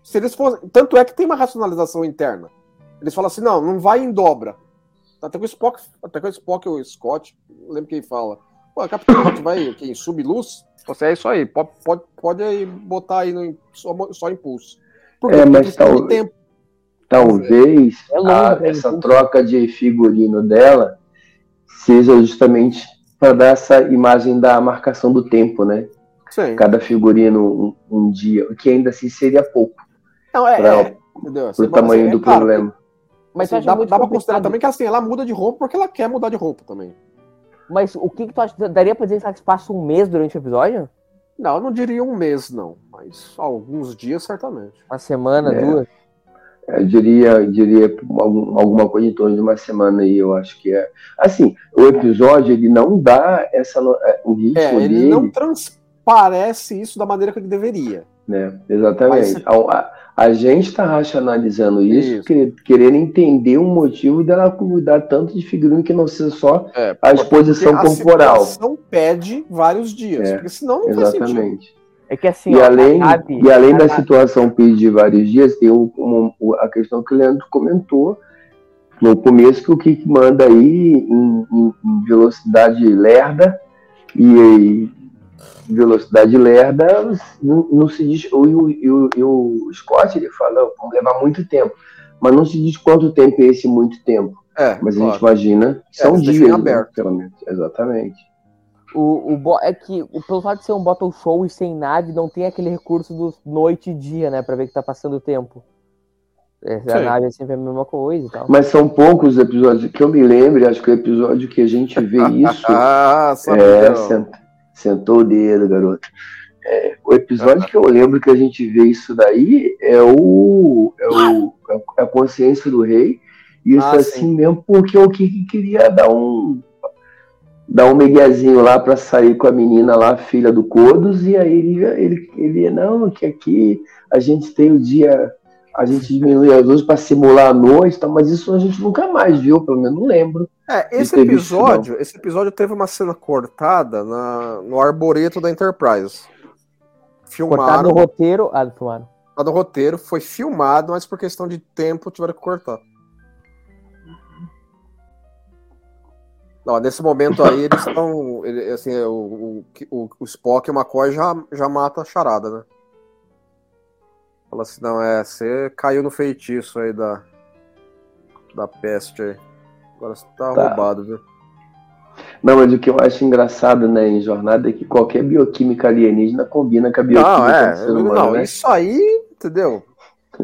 Se eles fossem, tanto é que tem uma racionalização interna. Eles falam assim, não, não vai em dobra. Até com o Spock, até com o Spock ou o Scott, lembro quem fala. Pô, Capitão, gente vai aqui em subluz? Você é isso aí, pode, pode, pode aí botar aí no, só, só impulso. Porque É, mas tal- tempo. Talvez É longo, a- né? essa troca de figurino dela seja justamente para dar essa imagem da marcação do tempo, né? Sim. Cada figurino um, um dia, o que ainda assim seria pouco Não, é, Pra- é, pro tamanho do é problema. Mas assim, dá, dá pra considerar também que assim, ela muda de roupa porque ela quer mudar de roupa também. Mas o que, que tu acha? Daria pra dizer que passa um mês durante o episódio? Não, eu não diria um mês, não. Mas alguns dias, certamente. Uma semana, É. duas? Eu diria, eu diria algum- alguma coisa em torno de uma semana aí, eu acho que é. Assim, o episódio ele não dá essa é, o ritmo É, ele dele, não transparece isso da maneira que ele deveria. Né? Exatamente. Mas- A, a- a gente está racionalizando isso, Isso. quer- querendo entender o motivo dela cuidar tanto de figurino que não seja só É, a exposição a corporal. situação pede vários dias, É, porque senão não faz sentido. Exatamente. É que assim, E ó, além, nave- e além da nave- situação pedir vários dias, tem o- um- o- a questão que o Leandro comentou no começo, que o Kik manda aí em, em- em velocidade lerda, e, e velocidade lerda não, não se diz. E o, e o- o Scott ele fala, vamos levar muito tempo. Mas não se diz quanto tempo é esse muito tempo. É, Mas a claro. gente imagina que É, são deixam dias, né, aberto. pelo menos. Exatamente. O, o bo- é que, o, pelo fato de ser um bottle show e sem nave, não tem aquele recurso do noite e dia, né? Pra ver que tá passando o tempo. É, a Sim. nave é sempre a mesma coisa e tal. Mas são poucos episódios que eu me lembre, acho que o episódio que a gente vê *laughs* isso Ah, sabe é, sent- sentou o dedo, garoto. É, o episódio que eu lembro que a gente vê isso daí é o é, o, é a consciência do rei. Isso Ah, assim mesmo porque o Kiki queria dar um dar um miguezinho lá pra sair com a menina lá, filha do Codos, e aí ele, ele, ele não, que aqui a gente tem o dia, a gente diminui as luzes pra simular a noite, tal, mas isso a gente nunca mais viu, pelo menos não lembro. É, esse ter visto, episódio, esse episódio teve uma cena cortada na, no arboreto da Enterprise. Cortado Filmaram, no roteiro. Ah, filmaram. tá no roteiro, foi filmado, mas por questão de tempo tiveram que cortar. Ó, nesse momento aí, eles estão. ele- Assim, o, o, o, o Spock e o McCoy já, já mata a charada, né? Fala assim, não, é, você caiu no feitiço aí da. Da peste aí. Agora você tá, Tá. roubado, viu? Não, mas o que eu acho engraçado né, em jornada é que qualquer bioquímica alienígena combina com a bioquímica Não, é. do ser humano, Não, né? isso aí, entendeu?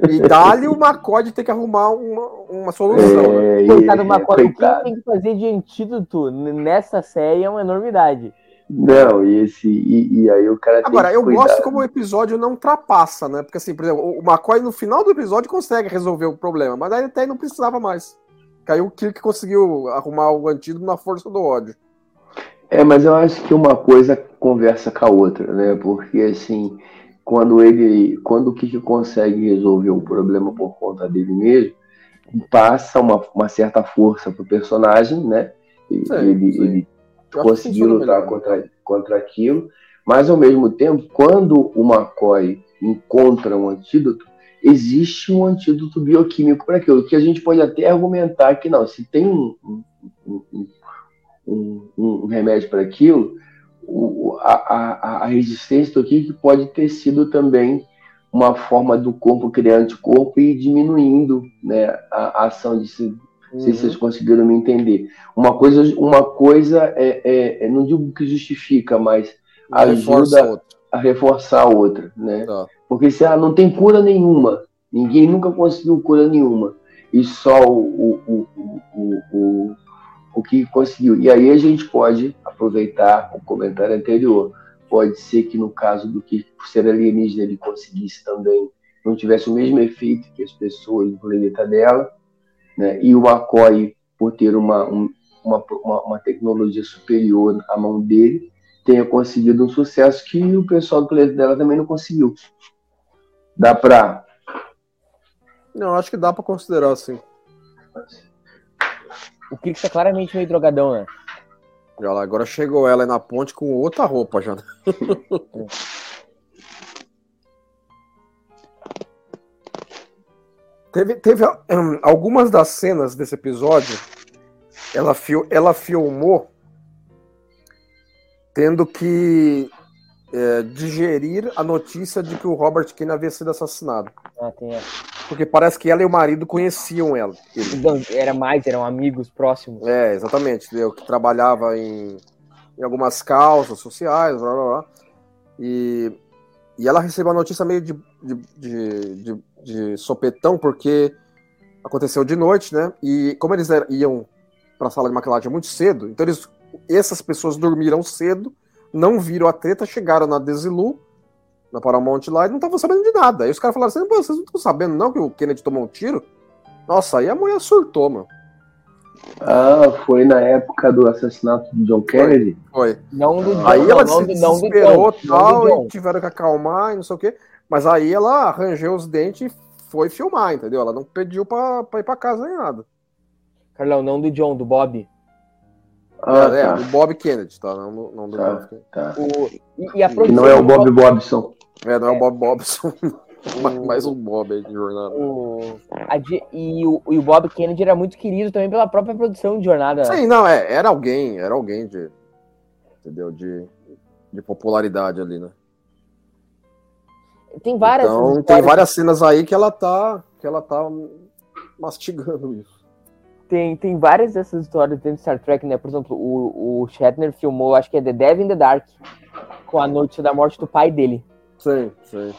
E dá-lhe o McCoy de ter que arrumar uma, uma solução. né? É, e- Coitado do é, Macaulay, o que tem que fazer de antídoto nessa série é uma enormidade. Não, e esse e, e aí o cara Agora, eu cuidar. gosto como o episódio não ultrapassa, né? Porque, assim, por exemplo, o McCoy no final do episódio consegue resolver o problema, mas aí até não precisava mais. Caiu o Kirk conseguiu arrumar o antídoto na força do ódio. É, mas eu acho que uma coisa conversa com a outra, né? Porque assim, quando ele, quando o Kiki consegue resolver o problema por conta dele mesmo, passa uma, uma certa força pro personagem, né? Sim, ele, sim. ele conseguiu lutar melhor. contra, contra aquilo, mas ao mesmo tempo, quando o McCoy encontra um antídoto, existe um antídoto bioquímico para aquilo, que a gente pode até argumentar que não, se tem um, um- um- um- remédio para aquilo, o- a, a- a resistência do Kik pode ter sido também uma forma do corpo criar anticorpo e diminuindo né, a, a ação de se não sei se vocês conseguiram me entender. Uma coisa, uma coisa é, é- é- não digo que justifica, mas Uhum. Reforça ajuda a reforçar a outra, né? Tá. Porque se ah, não tem cura nenhuma, ninguém nunca conseguiu cura nenhuma, e só o, o, o, o, o, o, o que conseguiu. E aí a gente pode aproveitar o comentário anterior. Pode ser que no caso do que por ser alienígena ele conseguisse também, não tivesse o mesmo efeito que as pessoas do planeta dela, né? E o McCoy, por ter uma, um- uma, uma, uma tecnologia superior à mão dele, tenha conseguido um sucesso que o pessoal do planeta dela também não conseguiu. Dá pra. Não, acho que dá pra considerar assim. O Kirk tá claramente meio drogadão, né? Olha lá, agora chegou ela aí na ponte com outra roupa já. *laughs* teve teve hum, algumas das cenas desse episódio, ela, fil, ela filmou tendo que é, digerir a notícia de que o Robert Kane havia sido assassinado. Ah, tem essa. Porque parece que ela e o marido conheciam ela. ele. Era mais, eram amigos próximos. É, exatamente. entendeu? Que trabalhava em, em algumas causas sociais, blá blá blá. E, e ela recebeu a notícia meio de, de, de, de- de sopetão, porque aconteceu de noite, né? E como eles eram- iam para a sala de maquilagem muito cedo, então eles, essas pessoas dormiram cedo, não viram a treta, chegaram na Desilu, na Paramount lá, e não estavam sabendo de nada. Aí os caras falaram assim: Pô, vocês não estão sabendo não que o Kennedy tomou um tiro? Nossa, aí a mulher surtou, mano. Ah, foi na época do assassinato do John Kennedy? Foi. Não do John, Aí não, ela não, se não do desesperou e não tal, do John. e tiveram que acalmar e não sei o quê. Mas aí ela arranjou os dentes e foi filmar, entendeu? Ela não pediu pra, pra ir pra casa nem nada. Carlão, não do John, do Bob. Ah, é, tá. do Bob Kennedy, tá? Não, do- não do Tá. Kennedy. tá. O, e, e a Que produção não é o Bob Bobson. É, não é, É. o Bob Bobson. *laughs* O- Mais um Bob aí de jornada. o- di- e, o, e o Bob Kennedy era muito querido também pela própria produção de jornada. Sim, não, é, era alguém, era alguém de. Entendeu? De, de popularidade ali, né? Tem várias. Então tem várias cenas aí que ela tá. Que ela tá mastigando isso. Tem, tem várias dessas histórias dentro de Star Trek, né? Por exemplo, o, o Shatner filmou, acho que é The Devil in the Dark, com a noite da morte do pai dele. Sim, sim.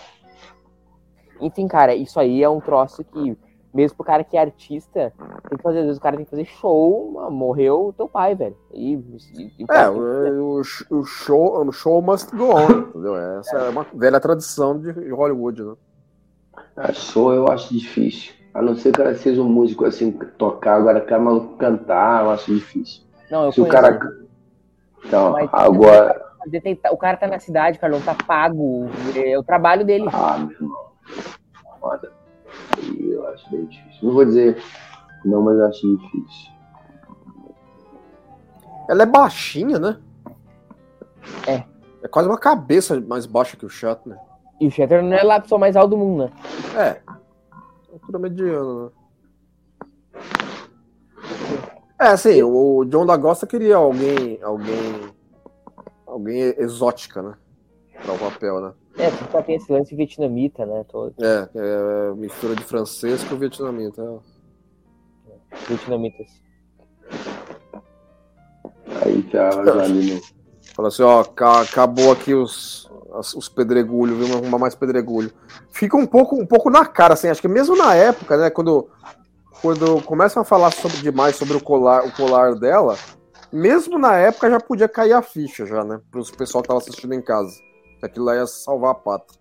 Enfim, cara, isso aí é um troço que, mesmo pro cara que é artista, tem que fazer, às vezes o cara tem que fazer show, ah, morreu o teu pai, velho. E, e- e o É, o, o show, o show must go on, entendeu? Essa é uma velha tradição de Hollywood, né? Ah, show eu acho difícil. A não ser que ela seja um músico assim, tocar, agora que maluco cantar, eu acho difícil. Não, eu Se o conheço. cara. Então, Mas- agora. O cara tá na cidade, Carlão, tá pago. É o trabalho dele. Ah, meu irmão. Foda. Aí eu acho bem difícil. Não vou dizer não, mas eu acho difícil. Ela é baixinha, né? É. É quase uma cabeça mais baixa que o Shatner. E o Shatner não é lá a pessoa mais alta do mundo, né? É. Altura mediana, né? É, assim, o John da Costa queria alguém. alguém. alguém exótica, né? Pra o papel, né? É, porque só tem esse lance vietnamita, né? Todo É, é mistura de francês com vietnamita. é. vietnamitas. Aí tava já ali no. Fala assim, ó, ca- acabou aqui os, os pedregulhos, viu? Vamos arrumar mais pedregulho. Fica um pouco, um pouco na cara, assim, acho que mesmo na época, né, quando, quando começam a falar sobre, demais sobre o colar, o colar dela, mesmo na época já podia cair a ficha, já, né? Para o pessoal que tava assistindo em casa. Que aquilo lá ia salvar a pátria.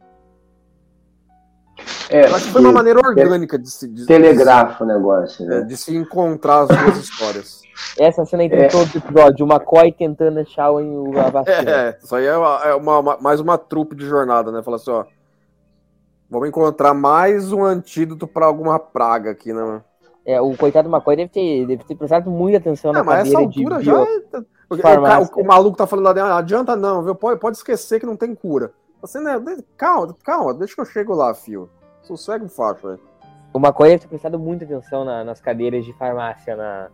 É, Eu acho que foi uma maneira orgânica de se, de, telegrafa o negócio, de, é, né? de se encontrar as duas histórias. Essa cena aí tem É. todo o episódio. O McCoy tentando achar o, a *laughs* vacina. É, isso aí é, uma- é uma- uma- mais uma trupe de jornada, né? Falar assim, ó. Vamos encontrar mais um antídoto pra alguma praga aqui, né? É, o coitado do McCoy deve ter, deve ter prestado muita atenção Não, na mas essa cadeira de altura bio. já. É- O, o- o maluco tá falando lá dentro, "Ah, adianta não, viu? Pode, pode esquecer que não tem cura. Assim, né? Calma, calma, deixa que eu chego lá, fio. Sossega o facho aí. O McCoy deve ter prestado muita atenção na- nas cadeiras de farmácia na,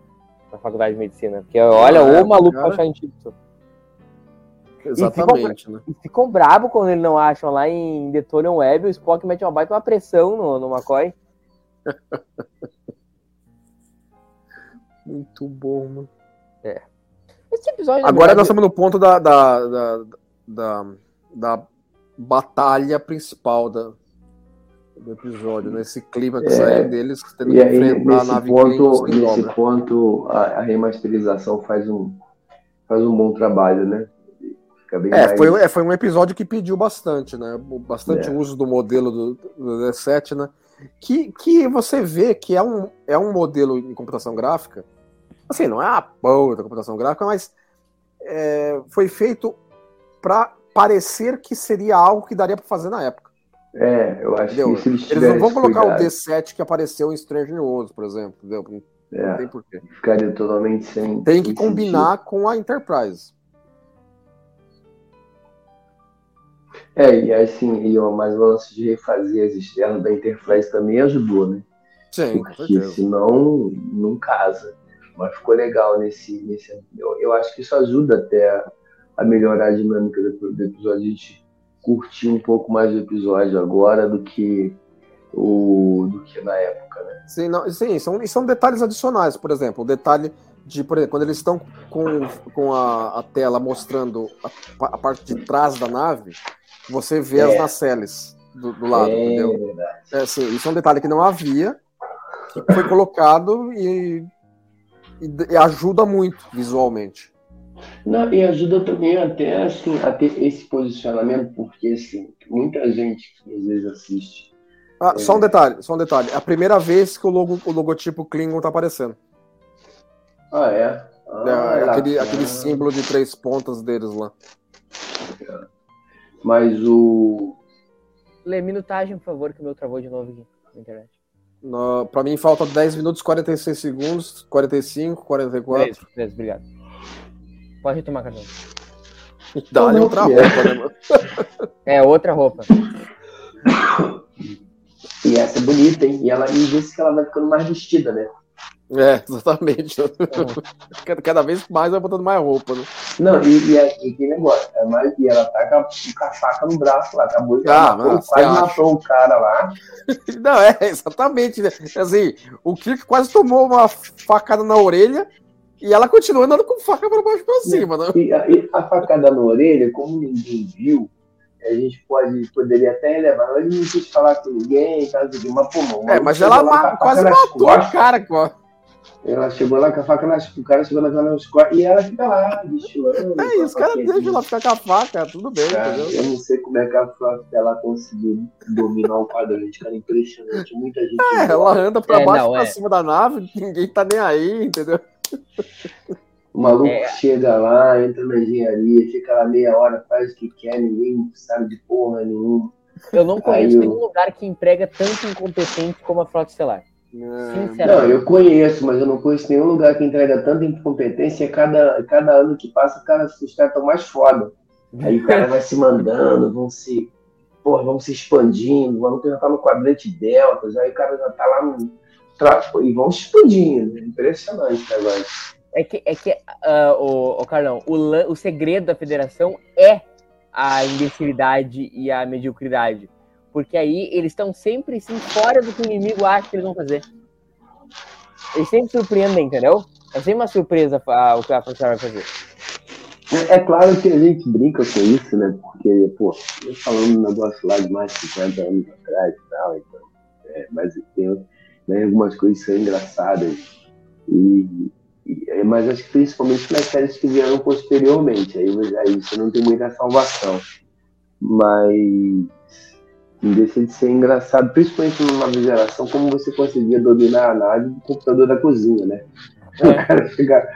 na faculdade de medicina. Porque, olha, é, o maluco cara. pra achar antídoto. Exatamente, né? E ficou brabo quando ele não acham lá em Detonian Web, o Spock mete uma baita uma pressão no, no McCoy. *laughs* Muito bom, mano. Esse episódio, Agora verdade, nós estamos no ponto da, da, da, da, da batalha principal da, do episódio, né? Esse clima que É. sai deles tendo E que aí, enfrentar a nesse nave ponto, nesse dobra. ponto a, a remasterização faz um, faz um bom trabalho, né? Fica bem É mais... foi, é, foi um episódio que pediu bastante, né? Bastante É. uso do modelo do, do D7, né? Que, que você vê que é um, é um modelo em computação gráfica. Assim, não é a porra da computação gráfica, mas é, foi feito para parecer que seria algo que daria para fazer na época. É, eu acho Entendeu? que se eles Eles não vão colocar cuidado, o D7 que apareceu em Stranger Worlds, por exemplo, entendeu? Não é, tem porquê. ficaria totalmente sem. Tem que combinar com a Enterprise. É, e assim, e, ó, mas o lance de refazer as externas da Interface também ajudou, né? Sim, Porque senão não casa. Mas ficou legal nesse. nesse eu, eu acho que isso ajuda até a, a melhorar a dinâmica do, do episódio. A gente curtir um pouco mais o episódio agora do que o do que na época, né? Sim, não, sim são, são detalhes adicionais, por exemplo, o detalhe de, por exemplo, quando eles estão com, com a, a tela mostrando a, a parte de trás da nave, você vê as É. nacelles do, do lado, é entendeu? verdade. É, sim, isso é um detalhe que não havia, que foi colocado e, e, e ajuda muito visualmente. Não, e ajuda também até assim, a ter esse posicionamento, porque assim, muita gente que às vezes assiste. Ah, Só um detalhe, só um detalhe. É a primeira vez que o, logo, o logotipo Klingon tá aparecendo. Ah, é? Ah, É, aquele, bacana. aquele símbolo de três pontas deles lá. Mas o. Lê minutagem, por favor, que o meu travou de novo aqui na internet. No, pra mim falta 10 minutos, 46 segundos, 45, 44. Beleza, beleza, obrigado. Pode retomar, cartão. Dá-lhe Como outra é? roupa, né, mano? É, outra roupa. E essa é bonita, hein? E ela e disse que ela vai ficando mais vestida, né? É, exatamente. *laughs* Cada- Cada vez mais vai botando mais roupa, né? Não, e, e, é- e que negócio, é mais, e ela tá com a, com a faca no braço lá, acabou de Ah, matou, mas quase matou o cara lá. *laughs* Não, é, exatamente, né? Assim, o Kirk quase tomou uma facada na orelha e ela continua andando com faca pra baixo e pra cima, né? E a, e a facada na orelha, como ninguém viu, a gente pode, poderia até relevar. Ele não quis falar com ninguém, tal, não sei o quê, mas pô, mano, É, mas ela ma- quase matou o cara, pô. Ela chegou lá com a faca nas o cara chegou na nas costas e ela fica lá, destilando. É isso, os caras deixam ela ficar com a faca, tudo bem, Cara, entendeu? eu não sei como é que a Flávia ela conseguiu dominar o quadrante, cara, impressionante. Muita gente. É, ela anda pra É, baixo e não, pra é. cima da nave, ninguém tá nem aí, entendeu? O maluco É. chega lá, entra na engenharia, fica lá meia hora, faz o que quer, ninguém sabe de porra nenhuma. Eu não conheço eu- nenhum lugar que emprega tanto incompetente como a Frota Estelar. Não, eu conheço, mas eu não conheço nenhum lugar que entrega tanta incompetência. Cada, cada ano que passa, cara, os caras estão mais foda. Aí o cara vai se mandando, vão se. Porra, vão se expandindo. O maluco já tá no quadrante deltas, aí o cara já tá lá no. tra- E vão se expandindo. É impressionante o negócio. É que, é que ah, o, o Carlão, o, o segredo da federação é a imbecilidade e a mediocridade. Porque aí eles estão sempre assim, fora do que o inimigo acha que eles vão fazer. Eles sempre surpreendem, entendeu? É sempre uma surpresa ah, o que a Frota vai fazer. É, é claro que a gente brinca com isso, né? Porque, pô, eu falando um negócio lá de mais de 50 anos atrás e tal, então, é, mas tem né, algumas coisas são engraçadas. E, e- é, mas acho que principalmente nas séries que vieram posteriormente, aí, aí você não tem muita salvação. Mas não deixa de ser engraçado, principalmente numa geração, como você conseguia dominar a nave do computador da cozinha, né? O, É. cara chega-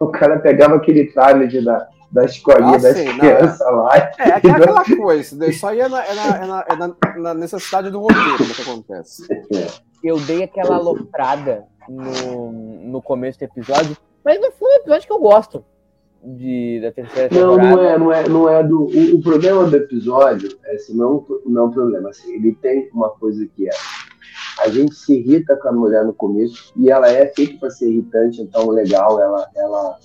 o cara pegava aquele tablet da, da escolinha Ah, das sim, não, crianças lá. É, é aquela coisa, isso aí é na, é na- é na- é na- na necessidade do roteiro né, que acontece. *laughs* Eu dei aquela aloprada no, no começo do episódio, mas no fundo é um episódio que eu gosto de, da terceira Não, temporada. não é, não é, não é do. O, o problema do episódio, é, assim, não, é um- não é um problema. Assim, ele tem uma coisa que é. A gente se irrita com a mulher no começo e ela é feita para ser irritante, então legal, ela, ela,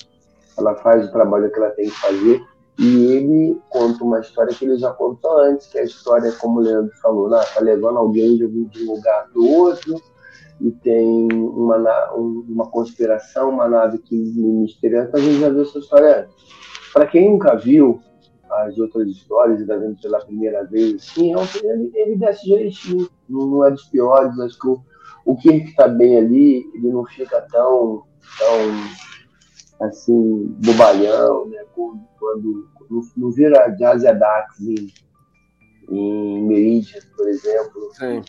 ela faz o trabalho que ela tem que fazer. E ele conta uma história que ele já contou antes, que é a história, como o Leandro falou, né, tá levando alguém de um de um lugar para o outro, e tem uma, um- uma conspiração, uma nave que misteriosa, a gente já viu essa história antes. Para quem nunca viu as outras histórias e está vendo pela primeira vez, assim, é um, ele, ele desce direitinho, não, não é dos piores, acho que o, o Kirk está bem ali, ele não fica tão, tão assim, bobalhão, né, quando, quando não, não vira Jazz Dax em, em Meridian, por exemplo, Sim.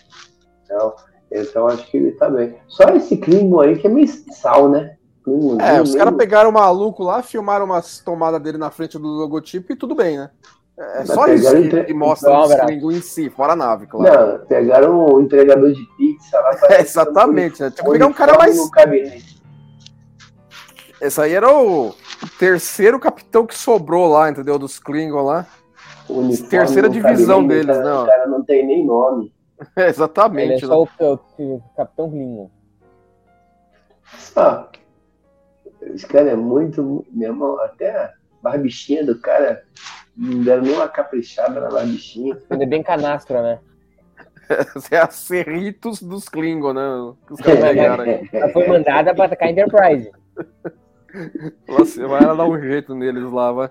então, então acho que ele tá bem. Só esse Klingon aí que é meio sal, né? Klingonzinho É, os caras pegaram o maluco lá, filmaram umas tomadas dele na frente do logotipo e tudo bem, né? É Mas só isso que, entre- que mostra Então, o. Klingon em si, fora a nave, claro. Não, pegaram o entregador de pizza lá. *laughs* É, exatamente, né? Tinha que pegar um cara mais-. Esse aí era o terceiro capitão que sobrou lá, entendeu? Dos Klingon lá. Terceira divisão deles, não. O cara não tem nem nome. *laughs* É, Ele exatamente. é né? só o, o- o Capitão Klingon. Ah, esse cara é muito. Meu irmão, até a barbichinha do cara não deram nem uma caprichada na barbichinha. Ele é bem canastra, né? *laughs* É a Cerritos dos Klingon, né? Que os caras pegaram aí. Ela foi mandada pra atacar a Enterprise. *laughs* Você vai lá dar um jeito neles lá, vai.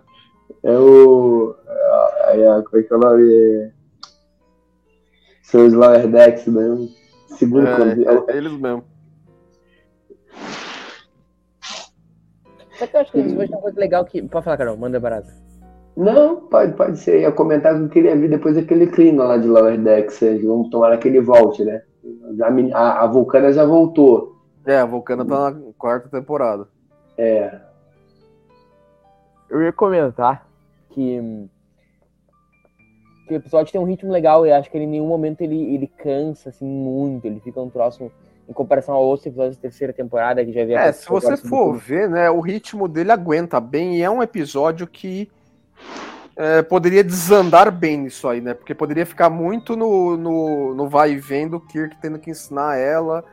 É o. Aí, a- como é que é o nome? São os Lower Decks mesmo. Segundo quando- É, é eles mesmo. Só que eu acho que eles hoje tem uma coisa legal que. Pode falar, Carol, manda barato. Não, pode, pode ser. Eu ia comentar que eu queria ver depois aquele Klingon lá de Lower Decks. Eles vão tomar aquele volte, né? A, a, a Vulcana já voltou. É, a Vulcana tá na quarta temporada. É. Eu ia comentar que, que o episódio tem um ritmo legal e acho que ele, em nenhum momento ele, ele cansa assim muito. Ele fica um troço em comparação a outros episódios da terceira temporada que já havia É, se você for ver, né, o ritmo dele aguenta bem e é um episódio que é, poderia desandar bem nisso aí, né? Porque poderia ficar muito no, no, no vai e vem do Kirk tendo que ensinar ela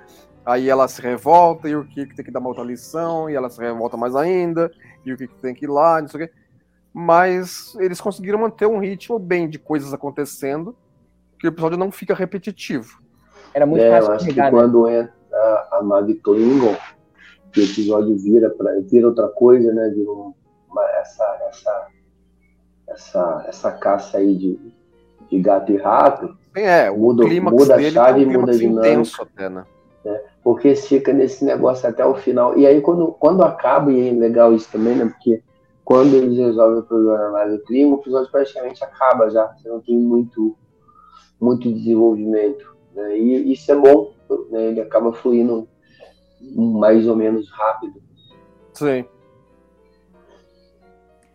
Aí ela se revolta e o Kirk tem que dar uma outra lição, e ela se revolta mais ainda, e o Kirk tem que ir lá, não sei o quê. Mas eles conseguiram manter um ritmo bem de coisas acontecendo, que o episódio não fica repetitivo. Era muito É, eu fácil acho de que né? quando entra a nave Klingon, que o episódio vira, pra, vira outra coisa, né? Vira um- uma, essa, essa, essa, essa caça aí de, de gato e rato, Bem, é, o Muda- muda a dele chave é e um muda a dinâmica. intenso até, né? porque fica nesse negócio até o final. E aí, quando, quando acaba, e é legal isso também, né? Porque quando eles resolvem o problema na nave Klingon, o episódio praticamente acaba já. Você não tem muito, muito desenvolvimento. Né? E isso é bom, né? Ele acaba fluindo mais ou menos rápido. Sim.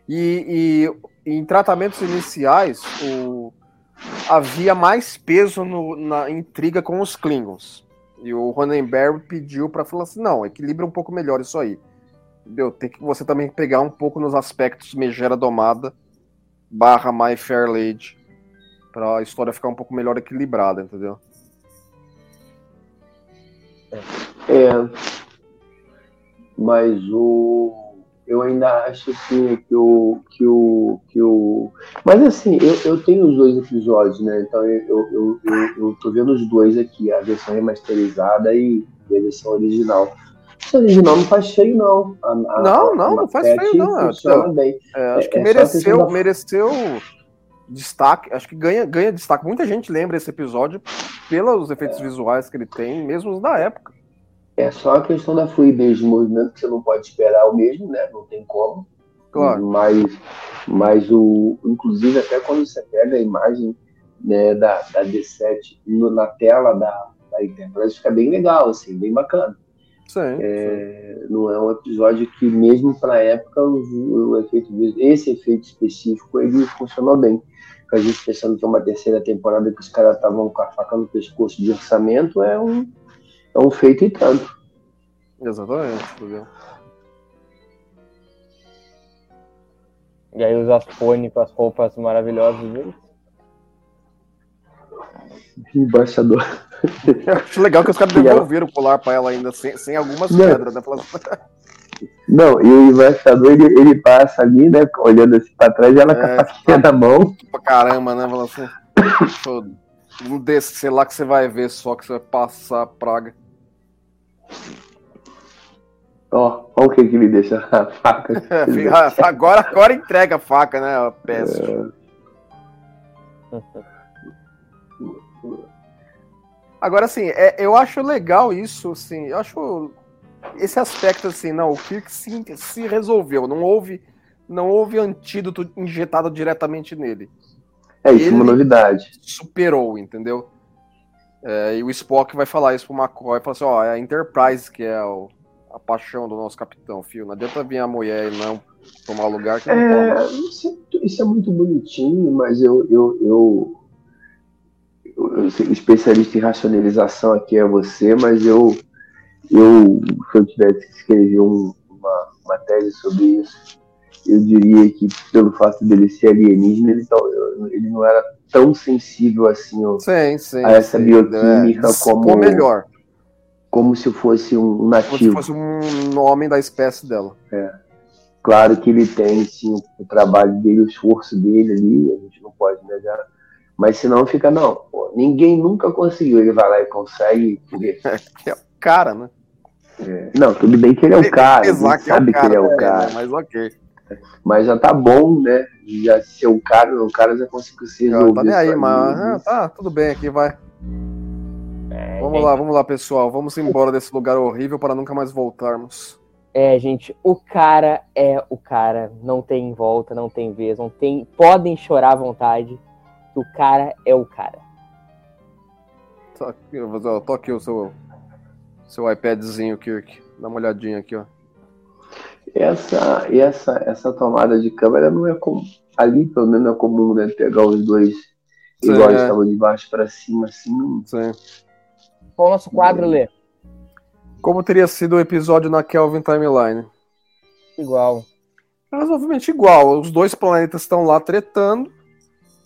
E, e em tratamentos iniciais, o- havia mais peso no- na intriga com os Klingons. E o Ronenberg pediu para falar assim: não, equilibra um pouco melhor isso aí. Entendeu? Tem que você também pegar um pouco nos aspectos Megera Domada barra My Fair Lady para a história ficar um pouco melhor equilibrada, entendeu? É, mas o eu ainda acho assim que o que o que o mas assim eu, eu tenho os dois episódios né então eu, eu, eu, eu tô vendo os dois aqui a versão remasterizada e a versão original original não faz feio não a, a, Não, não, não faz feio, não, é, então. bem É, acho É- que é mereceu, da- mereceu destaque. Acho que ganha, ganha destaque. Muita gente lembra esse episódio pelos efeitos visuais que ele tem, mesmo os da época. é só a questão da fluidez de movimento que você não pode esperar o mesmo né não tem como Claro. Mas, mas o, inclusive até quando você pega a imagem né, da, da D7 no- na tela da, da Enterprise fica bem legal, assim, bem bacana. Sim. É, não é um episódio que mesmo para a época o, o efeito esse efeito específico ele funcionou bem. A gente pensando que é uma terceira temporada que os caras estavam com a faca no pescoço de orçamento é um é um feito e tanto. Exatamente. E aí os Aspone com as roupas maravilhosas deles. Embaixador. Eu acho legal que os caras ela- devolveram o colar pra ela ainda, sem, sem algumas Não. pedras, né? Falando, *laughs* Não, e o embaixador ele, ele passa ali, né, olhando assim pra trás, e ela com É, a faquinha na mão. pra caramba, né? Falando assim. Um desses, sei lá, que você vai ver só que você vai passar a praga. Ó, ó o que que me deixa a faca. É, *laughs* agora, agora entrega a faca, né? Péssimo. *laughs* Agora, assim, é, eu acho legal isso, assim, eu acho esse aspecto, assim, não, o Kirk se, se resolveu, não houve, não houve antídoto injetado diretamente nele. É isso, uma Ele- novidade. Superou, entendeu? É, e o Spock vai falar isso pro McCoy, fala assim, ó, é a Enterprise que é o- a paixão do nosso capitão, fio, não adianta vir a mulher e não tomar lugar que não É, toma. isso, é- isso é muito bonitinho, mas eu, eu, eu, o especialista em racionalização aqui é você, mas eu, eu se eu tivesse que escrever um- uma, uma tese sobre isso, eu diria que pelo fato dele ser alienígena, ele, ele não era tão sensível assim ó, Sim, sim. a essa sim, bioquímica dissipou como- melhor. como se fosse um Como se nativo. fosse um homem da espécie dela. Claro que ele tem sim o trabalho dele, o esforço dele ali, a gente não pode negar. Mas senão fica, não, pô, ninguém nunca conseguiu. Ele vai lá e consegue. porque- Que *laughs* é o cara, né? Não, tudo bem que ele é o *laughs* cara, Apesar gente sabe que ele é o né, cara, Mas ok. mas já tá bom, né? Já ser o cara, o cara já conseguiu se Não, resolver. tá nem aí, mas ah, tá, tudo bem aqui, vai. É, Vamos gente, lá, vamos lá, pessoal. Vamos embora desse lugar horrível para nunca mais voltarmos. É, gente, o cara é o cara. Não tem volta, não tem vez, não tem. Podem chorar à vontade. Que o cara é o cara. Tá aqui, ó, tô aqui o seu, seu iPadzinho, Kirk. Dá uma olhadinha aqui, ó. Essa, essa, essa tomada de câmera não é comum. Ali, pelo menos, não é comum, né? Pegar os dois Sim, igual é. eles estavam de baixo pra cima, assim. Sim. Qual o nosso quadro, Lê? Como teria sido o episódio na Kelvin Timeline? Igual. Razoavelmente igual. Os dois planetas estão lá tretando.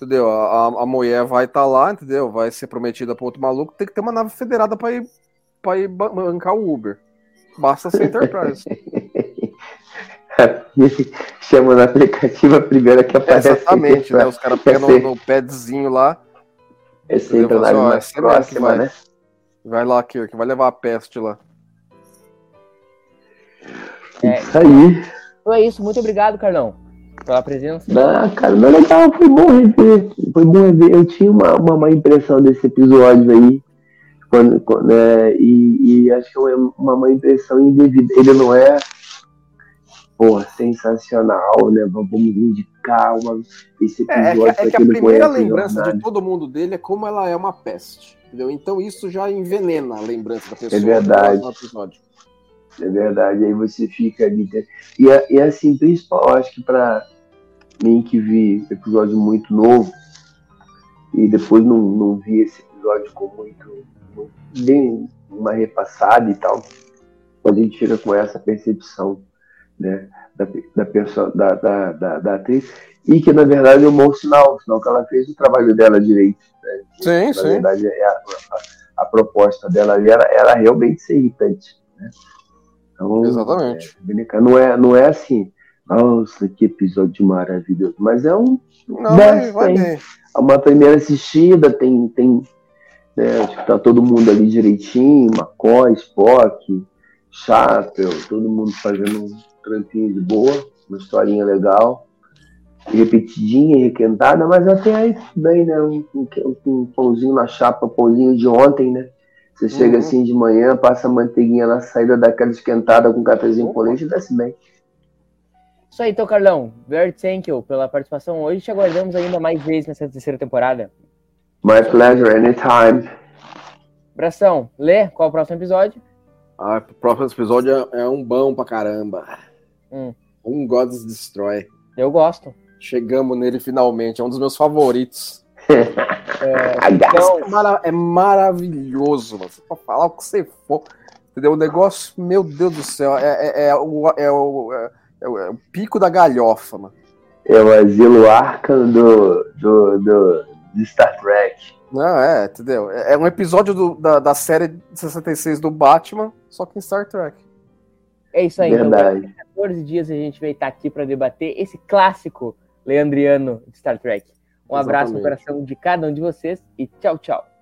Entendeu? A, a mulher vai estar lá, entendeu? Vai ser prometida para outro maluco. Tem que ter uma nave federada para ir pra ir ba- bancar o Uber. Basta ser Enterprise. *laughs* Chama no aplicativo a primeira que aparece. Exatamente, né? Os caras pegam no, no padzinho lá, É sempre a Entendeu? nave Ó, mais essa é que próxima, vai. né? vai lá, Kirk, vai levar a peste lá. É. Isso aí. Então é isso, muito obrigado, Carlão, pela presença. Ah, cara, mas legal, foi bom rever. Foi bom rever. Eu tinha uma, uma má impressão desse episódio aí. Quando, quando, é, e, e acho que é uma, uma má impressão indevida. Ele não é pô, sensacional, né? Vamos indicar uma, esse É, é episódio que, é que a não primeira lembrança jornada. de todo mundo dele é como ela é uma peste. Entendeu? Então isso já envenena a lembrança da pessoa. É verdade. no próximo episódio. É verdade, aí você fica ali. né? E, é- e assim, principal, acho que pra mim que vi episódio muito novo e depois não, não vi esse episódio com muito. bem uma repassada e tal, a gente fica com essa percepção né, da, da, perso- da, da, da, da atriz, e que na verdade é um bom sinal, sinal que ela fez o trabalho dela direito. Né? Sim, na sim. verdade, é a, a- a proposta dela ali era, era realmente ser irritante. Né? Então, Exatamente. é, não, é, não é assim, nossa, que episódio maravilhoso, mas é um, Não, vai, bem. é uma primeira assistida, tem, tem né, acho que tá todo mundo ali direitinho, McCoy, Spock, Chapel, todo mundo fazendo um trampinho de boa, uma historinha legal, repetidinha, requentada, mas até aí bem, né? Um, um, um pãozinho na chapa, pãozinho de ontem, né? Você chega Uhum. assim de manhã, passa a manteiguinha na saída daquela esquentada com cafezinho Opa. com leite e desce bem. Isso aí, então, Carlão. Very thank you pela participação hoje. Te aguardamos ainda mais vezes nessa terceira temporada. My pleasure, anytime. Abração. Lê, qual é o próximo episódio? Ah, o próximo episódio é, é um bom pra caramba. Hum. Um Gods Destroy. Eu gosto. Chegamos nele finalmente, é um dos meus favoritos. *laughs* Então, É, mara- é maravilhoso, mano. Você pode falar o que você for. Entendeu? O negócio, meu Deus do céu, é, é- é o, é, o, é, o, é o pico da galhofa, mano. É o asilo Arkham do, do, do, de Star Trek. Não, é, entendeu? É é um episódio do- da, da série de 66 do Batman, só que em Star Trek. é isso aí. Então, Verdade. 14 dias a gente vai estar aqui para debater esse clássico leandriano de Star Trek. Um abraço no Exatamente. coração de cada um de vocês e tchau, tchau.